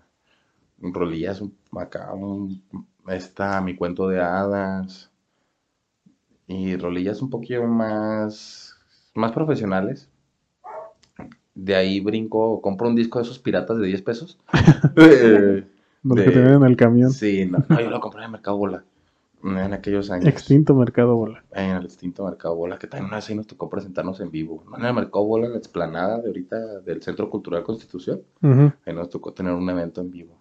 rolillas un- acá, un- está Mi Cuento de Hadas. Y rolillas un poquito más, más profesionales. De ahí brinco, compro un disco de esos piratas de 10 pesos. Eh, Los de- que tenían en el camión. Sí, no, no, yo lo compré en el Mercado Bola. En aquellos años. Extinto Mercado Bola. En el extinto Mercado Bola, que también una vez ahí nos tocó presentarnos en vivo. No en el Mercado Bola, en la explanada de ahorita del Centro Cultural Constitución. Ujú. Ahí nos tocó tener un evento en vivo.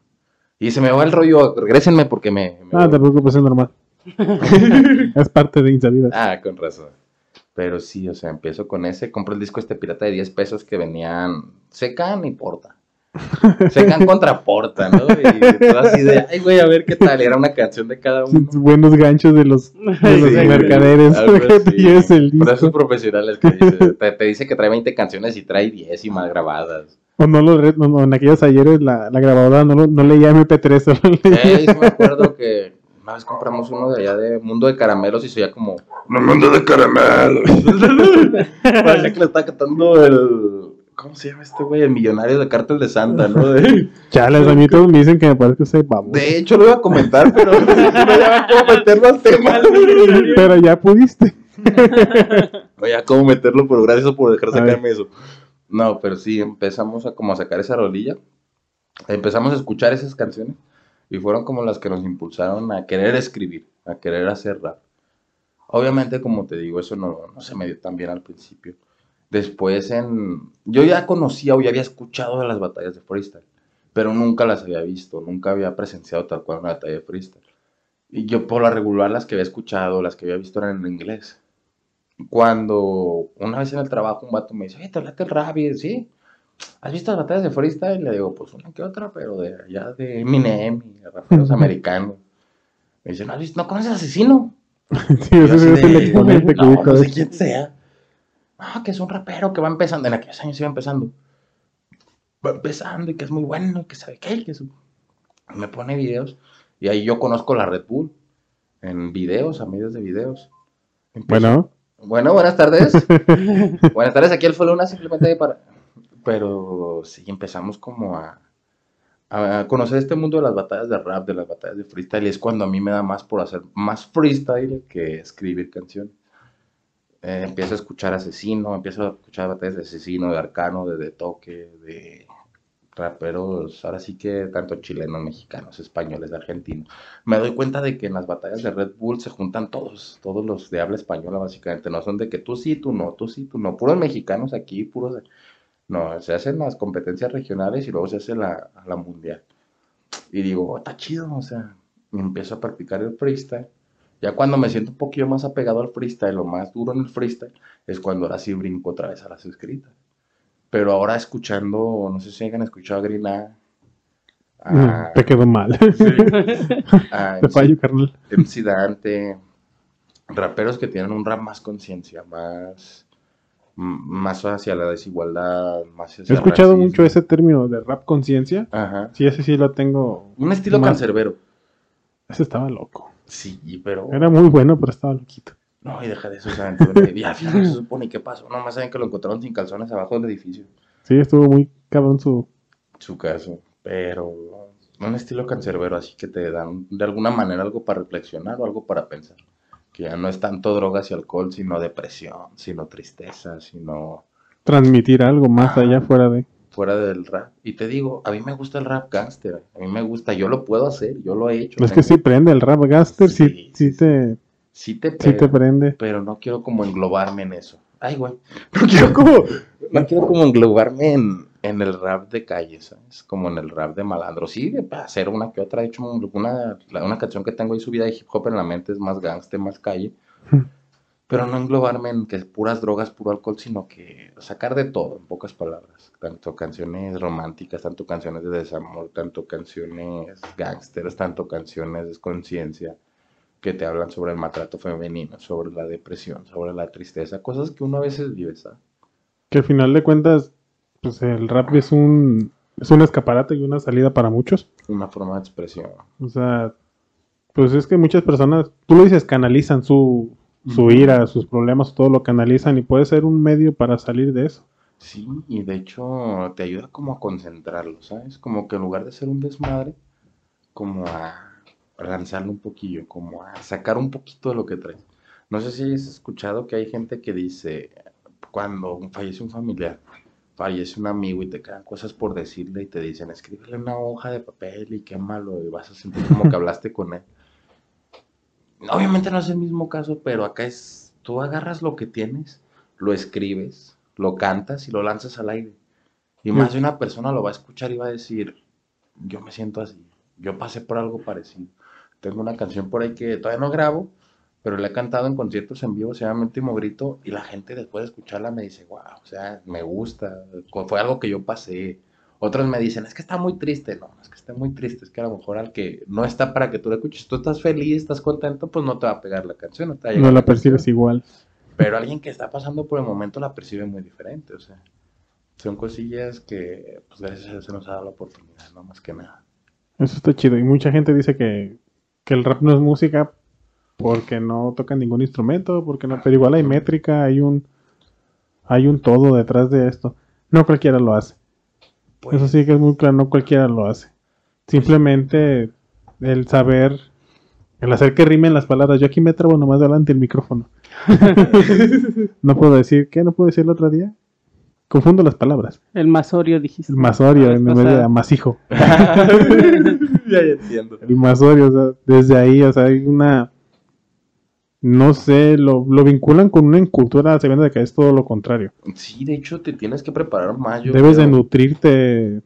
Y se me va el rollo, regrésenme porque me... me Ah, te preocupes, es normal. es parte de Insabidas. Ah, con razón. Pero sí, o sea, empiezo con ese, compro el disco este pirata de 10 pesos que venían Secan y Porta. Secan contra Porta, ¿no? Y todo así de, ay, güey, a ver qué tal. Era una canción de cada Sí, uno. Buenos ganchos de los, de los Sí, mercaderes. así. lleves el Por esos disco. profesionales que dice, te, te dice que trae 20 canciones y trae 10 y mal grabadas. O no lo no, no, en aquellos ayeres la, la grabadora no, no leía MP3, solo leía. Sí me acuerdo que una vez compramos uno de allá de Mundo de Caramelos y se oía como "Un Mundo de Caramelos. Parecía que le estaba cantando el... ¿Cómo se llama este güey? El millonario de Cártel de Santa, ¿no? De, Chales, a mí todos me dicen que me parece que soy baboso. de hecho lo iba a comentar, pero no sabía cómo meterlo al tema. Pero ya pudiste. No ya cómo meterlo, pero gracias por dejar sacarme eso. No, pero sí, empezamos a como a sacar esa rolilla. Empezamos a escuchar esas canciones y fueron como las que nos impulsaron a querer escribir, a querer hacer rap. Obviamente, como te digo, eso no, no se me dio tan bien al principio. Después en... Yo ya conocía o ya había escuchado de las batallas de freestyle, pero nunca las había visto, nunca había presenciado tal cual una batalla de freestyle. Y yo por la regular las que había escuchado, las que había visto eran en inglés cuando una vez en el trabajo un vato me dice, oye, te late el y sí, ¿has visto las batallas de freestyle? Y le digo, pues una que otra, pero de allá de Eminem y de raperos americanos. Me dice, ¿no has visto, no conoces Asesino? Sí, ese es el exponente que ubico no sé quién sea. No, que es un rapero que va empezando, en aquellos años iba empezando. Va empezando y que es muy bueno, y que sabe qué, que su- me pone videos. Y ahí yo conozco la Red Bull, en videos, a medios de videos. Empiezo- Bueno, bueno, buenas tardes. buenas tardes, aquí el fue Luna simplemente para... Pero sí, empezamos como a, a conocer este mundo de las batallas de rap, de las batallas de freestyle, es cuando a mí me da más por hacer más freestyle que escribir canciones. Eh, empiezo a escuchar Asesino, empiezo a escuchar batallas de Asesino, de Arcano, de De Toque, de raperos, ahora sí que tanto chilenos, mexicanos, españoles, argentinos. Me doy cuenta de que en las batallas de Red Bull se juntan todos, todos los de habla española básicamente, no son de que tú sí, tú no, tú sí, tú no, puros mexicanos aquí, puros... No, se hacen las competencias regionales y luego se hace la, la mundial. Y digo, "Oh, está chido, o sea, y empiezo a practicar el freestyle. Ya cuando me siento un poquito más apegado al freestyle, lo más duro en el freestyle, es cuando ahora sí brinco otra vez a las escritas. Pero ahora escuchando, no sé si hayan escuchado a Green A, a- mm, te quedó mal. a te MC fallo, carnal. MC Dante, raperos que tienen un rap más conciencia, más, más hacia la desigualdad, más hacia He escuchado racismo. mucho ese término de rap conciencia. Ajá. Sí, ese sí lo tengo. Un estilo Más- cancerbero. Ese estaba loco. Sí, pero... Era muy bueno, pero estaba loquito. No, y deja de eso, ¿saben? Entonces, Y al final se supone qué pasó. No más saben que lo encontraron sin calzones abajo del edificio. Sí, estuvo muy cabrón su. Su caso. Pero un estilo cancerbero, así que te dan de alguna manera algo para reflexionar o algo para pensar. Que ya no es tanto drogas y alcohol, sino depresión, sino tristeza, sino transmitir algo más Ah. allá fuera de. fuera del rap. Y te digo, a mí me gusta el rap gangster. A mí me gusta, yo lo puedo hacer, yo lo he hecho. Es que sí prende el rap gaster, sí, Sí, sí, sí, te, Sí te sí te pega, prende. pero no quiero como englobarme en eso. Ay, güey. No quiero como, no quiero como englobarme en, en el rap de calle, ¿sabes? Como en el rap de malandro. Sí, de hacer una que otra. De hecho, una, una canción que tengo ahí subida de hip hop en la mente es más gangster, más calle. Pero no englobarme en que es puras drogas, puro alcohol, sino que sacar de todo, en pocas palabras. Tanto canciones románticas, tanto canciones de desamor, tanto canciones gangsters, tanto canciones de conciencia que te hablan sobre el maltrato femenino, sobre la depresión, sobre la tristeza, cosas que uno a veces vive, ¿sabes? Que al final de cuentas, pues el rap es un, es un escaparate y una salida para muchos. Una forma de expresión. O sea, pues es que muchas personas, tú lo dices, canalizan su, su ira, sus problemas, todo lo canalizan y puede ser un medio para salir de eso. Sí, y de hecho te ayuda como a concentrarlo, ¿sabes? Como que en lugar de ser un desmadre, como a lanzarlo un poquillo, como a sacar un poquito de lo que traes. No sé si has escuchado que hay gente que dice, cuando fallece un familiar, fallece un amigo y te quedan cosas por decirle y te dicen, escríbele una hoja de papel y quémalo y vas a sentir como que hablaste con él. Obviamente no es el mismo caso, pero acá es, tú agarras lo que tienes, lo escribes, lo cantas y lo lanzas al aire. Y más de una persona lo va a escuchar y va a decir, yo me siento así, yo pasé por algo parecido. Tengo una canción por ahí que todavía no grabo, pero la he cantado en conciertos en vivo, se llama Último Grito, y la gente después de escucharla me dice, wow, o sea, me gusta, fue algo que yo pasé. Otros me dicen, es que está muy triste. No, es que está muy triste, es que a lo mejor al que no está para que tú la escuches, tú estás feliz, estás contento, pues no te va a pegar la canción, no te va a No llegar la percibes igual. Pero alguien que está pasando por el momento la percibe muy diferente, o sea, son cosillas que, pues gracias a Dios se nos ha dado la oportunidad, no más que nada. Eso está chido. Y mucha gente dice que, que el rap no es música porque no tocan ningún instrumento, porque no, pero igual hay métrica, hay un hay un todo detrás de esto. No cualquiera lo hace. Pues, Eso sí que es muy claro, no cualquiera lo hace. Simplemente el saber, el hacer que rimen las palabras. Yo aquí me trabo nomás delante del micrófono. no puedo decir, ¿qué? ¿No puedo decir el otro día? Confundo las palabras. El masorio dijiste. El masorio en vez de amasijo. ya entiendo. El masorio, o sea, desde ahí, o sea, hay una. No sé, lo, lo vinculan con una cultura sabiendo de que es todo lo contrario. Sí, de hecho te tienes que preparar más. yo Debes de nutrirte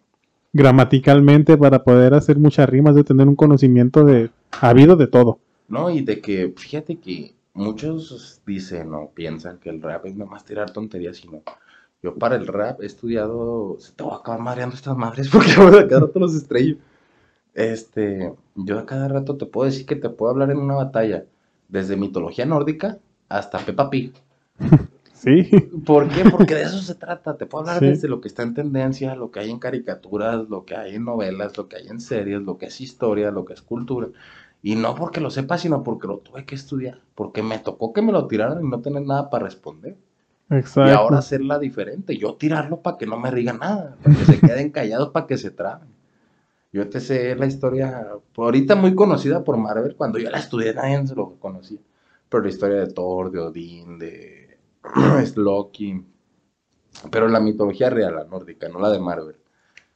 gramaticalmente para poder hacer muchas rimas, de tener un conocimiento de habido de todo. No, y de que, fíjate que muchos dicen o piensan que el rap es nomás tirar tonterías y no. Yo para el rap he estudiado, se te va a acabar mareando estas madres porque voy a cada rato los estrello. Este, yo a cada rato te puedo decir que te puedo hablar en una batalla, desde mitología nórdica hasta Peppa Pig. Sí, ¿Por qué? Porque de eso se trata. Te puedo hablar Sí. desde lo que está en tendencia, lo que hay en caricaturas, lo que hay en novelas, lo que hay en series, lo que es historia, lo que es cultura. Y no porque lo sepa, sino porque lo tuve que estudiar. Porque me tocó que me lo tiraran y no tener nada para responder. exacto. Y ahora hacerla diferente. Yo tirarlo para que no me digan nada. Para que se queden callados, para que se traben. Yo te sé la historia, ahorita muy conocida por Marvel. Cuando yo la estudié, nadie se lo conocía. Pero la historia de Thor, de Odín, de es Loki. Pero la mitología real, la nórdica, no la de Marvel.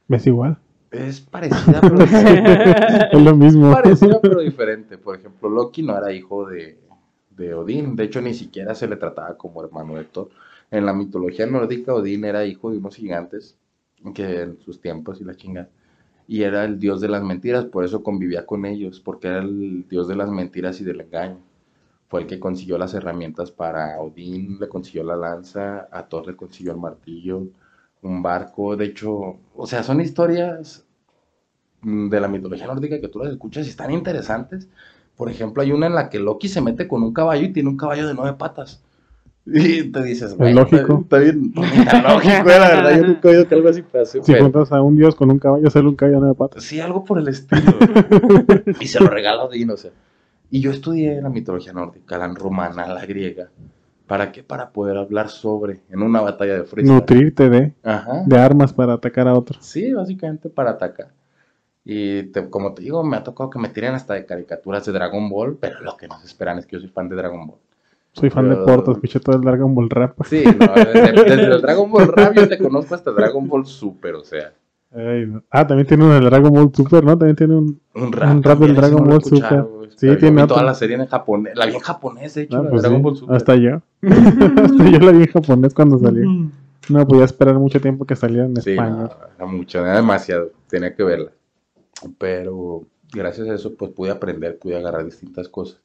Es igual. Es parecida, pero diferente. es lo mismo. parecida, pero diferente. Por ejemplo, Loki no era hijo de, de Odín. De hecho, ni siquiera se le trataba como hermano de Thor. En la mitología nórdica, Odín era hijo de unos gigantes que en sus tiempos y la chingada. Y era el dios de las mentiras, por eso convivía con ellos, porque era el dios de las mentiras y del engaño. Fue el que consiguió las herramientas para Odín, le consiguió la lanza, a Thor le consiguió el martillo, un barco. De hecho, o sea, son historias de la mitología nórdica que tú las escuchas y están interesantes. Por ejemplo, hay una en la que Loki se mete con un caballo y tiene un caballo de nueve patas. Y te dices, güey, lógico. Está, bien, lógico, la verdad. Yo nunca he oído que algo así pase. Si juntas a un dios con un caballo, hacerle un caballo a nueve patas. Sí, algo por el estilo. y se lo regala Odín, o sea. Y yo estudié la mitología nórdica, la romana, la griega. ¿Para qué? Para poder hablar sobre en una batalla de freestyle. Nutrirte de, Ajá. de armas para atacar a otros. Sí, básicamente para atacar. Y te- como te digo, me ha tocado que me tiren hasta de caricaturas de Dragon Ball, pero lo que no se esperan es que yo soy fan de Dragon Ball. Soy fan de Porto, escuché todo el Dragon Ball Rap. Sí, no, desde, desde el Dragon Ball Rap yo te conozco hasta Dragon Ball Super, o sea, Ay, no. Ah, también tiene del Dragon Ball Super, ¿no? También tiene un... un rap. Un rap del Dragon Ball Super. Sí, Pero yo tiene toda la serie en japonés, la vi en japonés, de hecho, Ah, la pues Dragon sí, Ball Super. Hasta yo. Hasta yo la vi en japonés cuando salió. No podía esperar mucho tiempo que saliera en Sí, no, era mucho, era demasiado, tenía que verla. Pero gracias a eso, pues pude aprender, pude agarrar distintas cosas.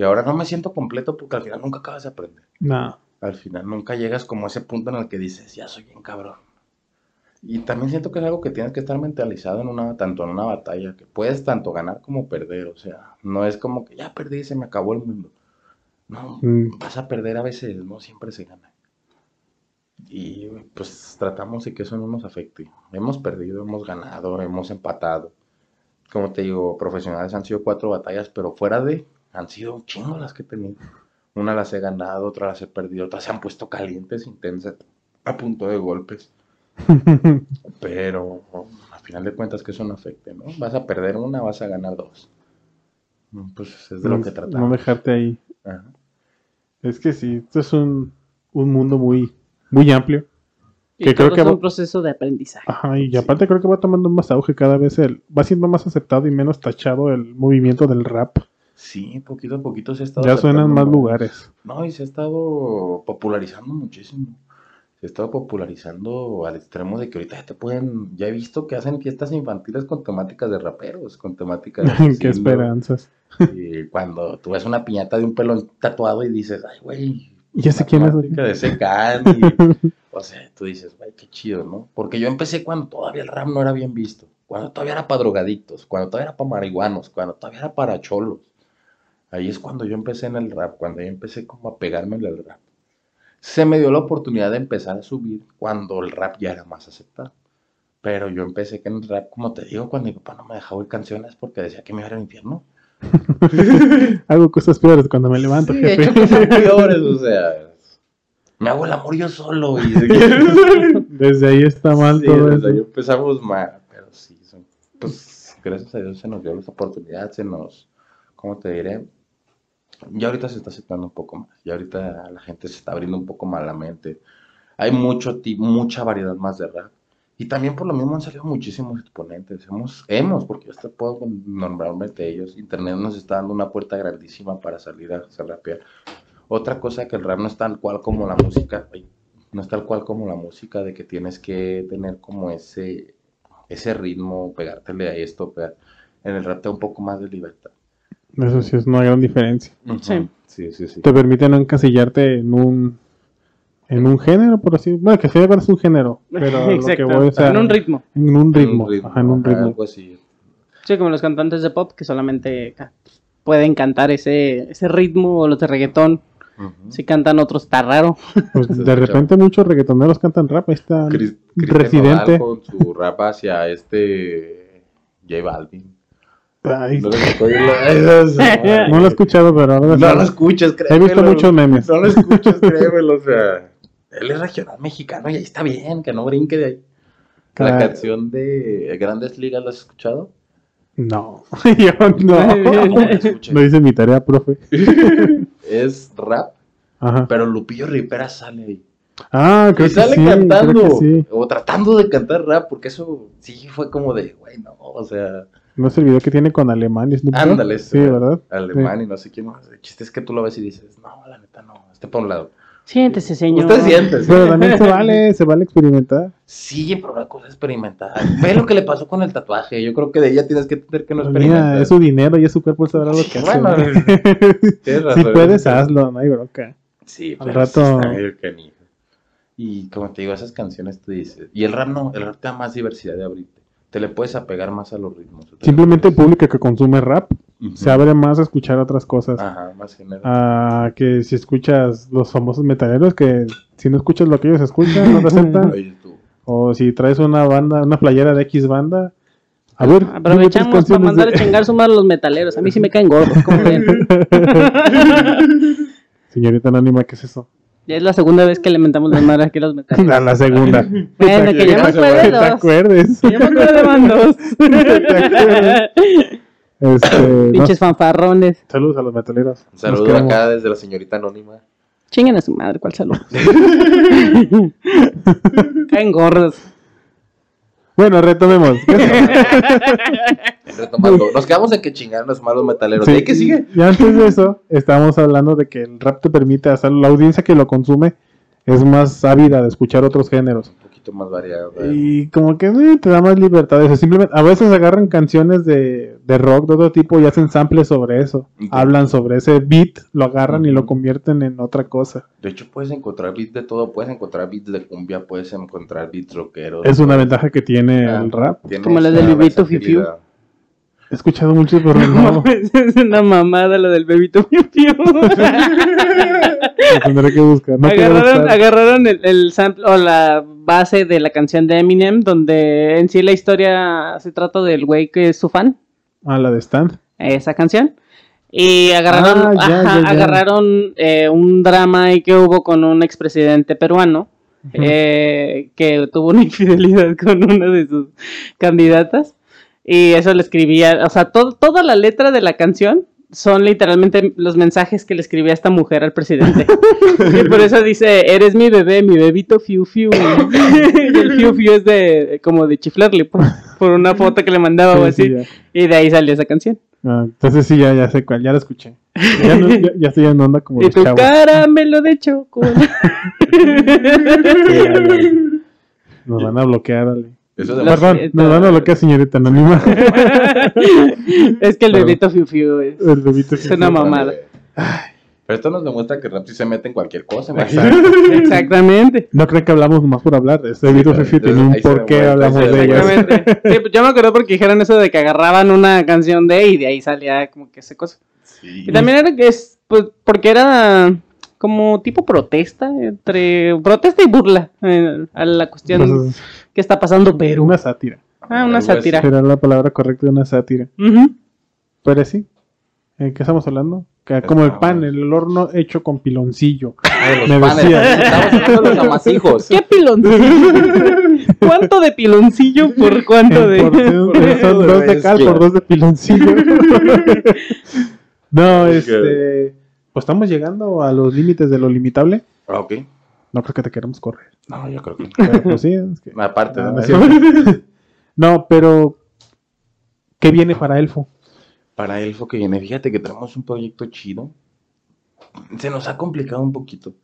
Y ahora no me siento completo porque al final nunca acabas de aprender. No. Al final nunca llegas como a ese punto en el que dices, ya soy bien cabrón. Y también siento que es algo que tienes que estar mentalizado en una, tanto en una batalla, que puedes tanto ganar como perder. O sea, no es como que ya perdí y se me acabó el mundo. No, Mm. vas a perder a veces, no siempre se gana. Y pues tratamos de que eso no nos afecte. Hemos perdido, hemos ganado, hemos empatado. Como te digo, profesionales han sido cuatro batallas, pero fuera de, han sido un chingo las que he tenido. Una las he ganado, otra las he perdido, otras se han puesto calientes, intensas, a punto de golpes. Pero a final de cuentas que eso no afecte, ¿no? Vas a perder una, vas a ganar dos. Pues es de lo que no tratamos. dejarte ahí. Ajá. Es que sí, esto es un, un mundo muy, muy amplio. Y Que creo todo que es va- un proceso de aprendizaje. Ajá, y aparte creo que va tomando más auge cada vez el, va siendo más aceptado y menos tachado el movimiento del rap. Sí, poquito a poquito se ha estado. Ya suenan más lugares. No, y se ha estado popularizando muchísimo. Se ha estado popularizando al extremo de que ahorita ya te pueden. Ya he visto que hacen fiestas infantiles con temáticas de raperos, con temáticas de. Qué esperanzas. Y cuando tú ves una piñata de un pelón tatuado y dices, ay, güey. Ya sé quién es. de ese can", y, o sea, tú dices, güey, qué chido, ¿no? Porque yo empecé cuando todavía el rap no era bien visto. Cuando todavía era para drogadictos, cuando todavía era para marihuanos, cuando todavía era para cholos. Ahí es cuando yo empecé en el rap, cuando yo empecé como a pegarme al rap. Se me dio la oportunidad de empezar a subir cuando el rap ya era más aceptado. Pero yo empecé que en el rap, como te digo, cuando mi papá no me dejaba oír canciones porque decía que me iba a ir al infierno. Hago cosas peores cuando me levanto, Sí, he jefe. hecho cosas peores, o sea. Me hago el amor yo solo. Y... Desde ahí está mal Sí, todo desde eso. ahí empezamos mal, pero sí, son- pues gracias a Dios se nos dio la oportunidad, se nos, ¿cómo te diré? Ya ahorita se está aceptando un poco más, ya ahorita la gente se está abriendo un poco más la mente. Hay mucho mucha variedad más de rap. Y también por lo mismo han salido muchísimos exponentes. Hemos, hemos porque yo hasta puedo nombrarmente ellos. Internet nos está dando una puerta grandísima para salir a hacer rapear. Otra cosa que el rap no es tal cual como la música. no es tal cual como la música de que tienes que tener como ese, ese ritmo, pegártele a esto, pegar. En el rap te da un poco más de libertad. Eso sí es una gran diferencia. Sí. Sí, sí, sí. Te permite no encasillarte en un en un género, por así Bueno, que sea es un género, pero lo que Exacto. voy, o sea, en un ritmo. En un ritmo. Ajá, en un ajá, ritmo. algo así. Sí, como los cantantes de pop que solamente pueden cantar ese, ese ritmo o los de reggaetón. Si cantan otros está raro. Pues de repente muchos reggaetoneros cantan rap. Ahí está Residente. Nodal con su rap hacia este J Balvin. Ay, No lo escucho, no lo he escuchado, pero ahora No lo escuches, He créemelo. visto muchos memes. No lo escuches, créemelo, o sea. Él es regional mexicano y ahí está bien, que no brinque de ahí. La canción de Grandes Ligas, ¿la has escuchado? No, yo no. No hice mi tarea, profe. Es rap, Ajá. pero Lupillo Rivera sale ahí. Ah, creo Y que sale sí, cantando, creo que sí. o tratando de cantar rap, porque eso sí fue como de, güey, no, o sea, No es el video que tiene con Alemán y ándale, Sí, ¿verdad? Alemán y no sé quién más. El chiste es que tú lo ves y dices, no, la neta no, esté para un lado. Siéntese, señor. Usted siente, Pero también se vale, se vale experimentar. Sí, pero la cosa es experimentar. Ve lo que le pasó con el tatuaje. Yo creo que de ella tienes que tener que no Mira, experimentar. es su dinero y es su cuerpo, sabrá lo que hace. Bueno, Tienes si puedes, hazlo, no hay bronca. Sí, Al pero rato- sí está medio canijo. Y como te digo, esas canciones tú dices. Y el rap no, el rap te da más diversidad de abrirte. Te le puedes apegar más a los ritmos. Simplemente el público que consume rap se abre más a escuchar otras cosas. Ajá, más general. A que si escuchas los famosos metaleros, que si no escuchas lo que ellos escuchan, no te aceptan. O si traes una banda, una playera de X banda. A ver, Aprovechamos para mandar a chingar su madre a los metaleros. A mí sí me caen gordos, como ven. Señorita Anónima, ¿qué es eso? Ya es la segunda vez que le mentamos las madres aquí a los metaleros. A la segunda. Bueno, que yo me acuerdo de Que te dos. acuerdes. Que yo me acuerdo de bandos. Este, no, Pinches fanfarrones. saludos a los metaleros. Un saludo Nos queremos. acá desde la señorita anónima. Chinguen a su madre, ¿cuál salud? Caen gordos. Bueno, retomemos. Retomando. Nos quedamos en que chingaron los malos metaleros. Sí, ¿Y qué sigue? Y antes de eso, estábamos hablando de que el rap te permite hacer, la audiencia que lo consume es más ávida de escuchar otros géneros. Poquito más variado. ¿verdad? Y como que eh, te da más libertad. Eso. Simplemente, a veces agarran canciones de, de rock de otro tipo y hacen samples sobre eso. Hablan sobre ese beat, lo agarran y lo convierten en otra cosa. De hecho, puedes encontrar beats de todo. Puedes encontrar beats de cumbia, puedes encontrar beats rockeros. Es una ventaja que tiene Ah, el rap. tiene Como la del Bebito versatilidad. He escuchado mucho, pero No es una mamada lo del bebito piu piu. Tendré que buscar. No agarraron agarraron el, el sample o la base de la canción de Eminem, donde en sí la historia se trata del güey que es su fan, Ah, la de Stand. esa canción. Y agarraron, Ah, ya, ajá, ya, ya. agarraron eh, un drama ahí que hubo con un expresidente peruano eh, que tuvo una infidelidad con una de sus candidatas. Y eso le escribía, o sea, to- toda la letra de la canción son literalmente los mensajes que le escribía esta mujer al presidente. y por eso dice, eres mi bebé, mi bebito fiu fiu. y el fiu fiu es de como de chiflarle por, por una foto que le mandaba o Sí, así. sí, y de ahí salió esa canción. Ah, entonces sí, ya, ya sé cuál, ya la escuché. Ya, no- ya- ya estoy en onda como Y tu chavos. caramelo de chocolate. Nos van a bloquear, Ale. Eso de Lo Perdón, siento. nos van a bloquear, señorita anónima. es que el bebito fiu fiu es, El bebito es una mamada. Pero esto nos demuestra que Rapsi se mete en cualquier cosa. ¿no? Exactamente. No creen que hablamos nomás por hablar. Este bebito pero Fifi un por qué hablamos de ellas. Exactamente. Sí, pues yo me acuerdo porque dijeron eso de que agarraban una canción de y de ahí salía como que esa cosa. Sí. Y también era que es, pues, porque era como tipo protesta, entre protesta y burla eh, a la cuestión Entonces, que está pasando Perú. una sátira. Ah, una sátira. Será la palabra correcta de una sátira. Ujú. Pero sí. ¿En qué estamos hablando? Que como el pan, el horno hecho con piloncillo. Ah, de Me panes. decía. Estamos hablando de los amasijos. ¿Qué piloncillo? ¿Cuánto de piloncillo por cuánto de...? porción, por- son dos de es cal por dos de piloncillo. no, este. Pues estamos llegando a los límites de lo limitable. Ah, ok. No creo que te queramos correr. No, yo creo que no. Pero pues sí, es que- Aparte, No, ¿no? no es. No, pero. ¿Qué viene para Elfo? Para Elfo que viene, fíjate que tenemos un proyecto chido. Se nos ha complicado un poquito,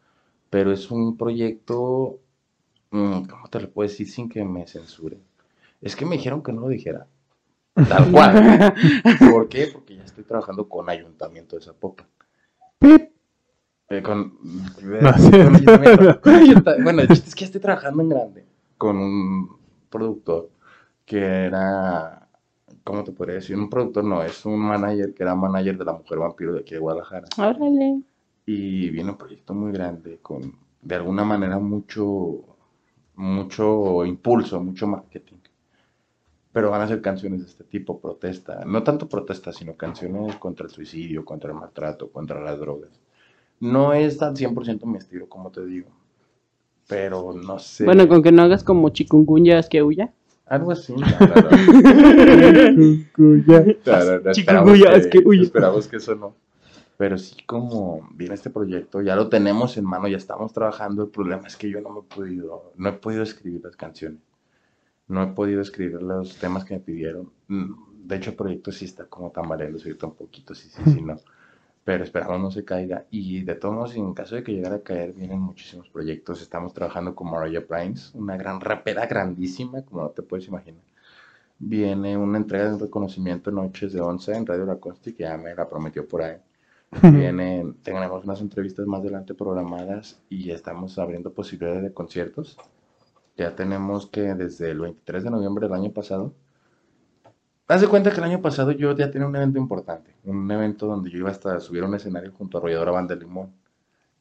pero es un proyecto, mm, ¿cómo te lo puedo decir sin que me censuren? Es que me dijeron que no lo dijera. Tal cual. ¿Por qué? Porque ya estoy trabajando con Ayuntamiento de Zapopan. Pip. Eh, con, No, con sí. Ayuntamiento. Con Ayunta- Bueno, el chiste es que estoy trabajando en grande con un productor que era, ¿cómo te podría decir? Un productor no, es un manager que era manager de la Mujer Vampiro de aquí de Guadalajara. Órale. Y viene un proyecto muy grande con, de alguna manera, mucho, mucho impulso, mucho marketing. Pero van a ser canciones de este tipo, protesta. No tanto protesta, sino canciones contra el suicidio, contra el maltrato, contra las drogas. No es tan 100% mi estilo, como te digo. Pero no sé. Bueno, con que no hagas como chikungunya que huya. Algo así. Chikungunya, esperamos es que, uy. esperamos que eso no. Pero sí, como viene este proyecto, ya lo tenemos en mano, ya estamos trabajando. El problema es que yo no me he podido, no he podido escribir las canciones. No he podido escribir los temas que me pidieron. Mm, De hecho, el proyecto sí está como tambaleando ahorita un poquito, sí, sí, sí, no. Pero esperamos no se caiga. Y de todos modos, en caso de que llegara a caer, vienen muchísimos proyectos. Estamos trabajando con Mariah Primes, una gran rapera grandísima, como no te puedes imaginar. Viene una entrega de reconocimiento Noches de Once en Radio La Consti, que ya me la prometió por ahí. Viene, tenemos unas entrevistas más adelante programadas y estamos abriendo posibilidades de conciertos. Ya tenemos que desde el 23 de noviembre del año pasado. Haz de cuenta que el año pasado yo ya tenía un evento importante, un evento donde yo iba hasta subir a un escenario junto a Arrolladora Banda Limón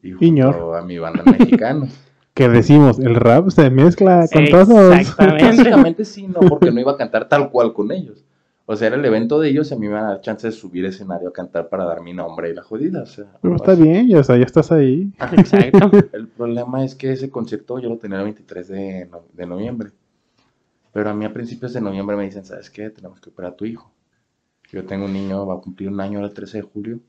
y junto Iñor. a mi banda mexicana. Que decimos, el rap se mezcla con todos. exactamente. Básicamente sí, no, porque no iba a cantar tal cual con ellos. O sea, era el evento de ellos y a mí me iban a dar chance de subir escenario a cantar para dar mi nombre y la jodida. O sea, Pero está bien, ya, o sea, ya estás ahí. Exacto. El problema es que ese concierto yo lo tenía el 23 de, no- de noviembre. Pero a mí a principios de noviembre me dicen, ¿sabes qué? Tenemos que operar a tu hijo. Yo tengo un niño, va a cumplir un año el 13 de julio.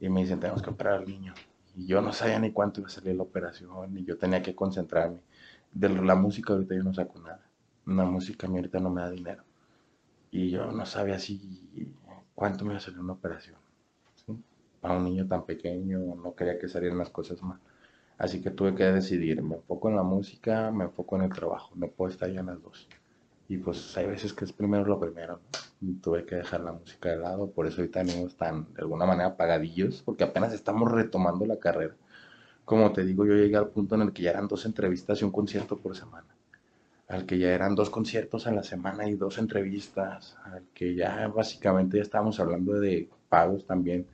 Y me dicen, tenemos que operar al niño. Y yo no sabía ni cuánto iba a salir la operación. Y yo tenía que concentrarme. De la música ahorita yo no saco nada. Una música a mí ahorita no me da dinero. Y yo no sabía si cuánto me iba a salir una operación. ¿sí? Para un niño tan pequeño, no quería que salieran las cosas mal. Así que tuve que decidir, me enfoco en la música, me enfoco en el trabajo, no puedo estar ya en las dos. Y pues hay veces que es primero lo primero, ¿no? Y tuve que dejar la música de lado, por eso ahorita venimos tan, de alguna manera, apagadillos, porque apenas estamos retomando la carrera. Como te digo, yo llegué al punto en el que ya eran dos entrevistas y un concierto por semana. Al que ya eran dos conciertos a la semana y dos entrevistas. Al que ya básicamente ya estábamos hablando de pagos también.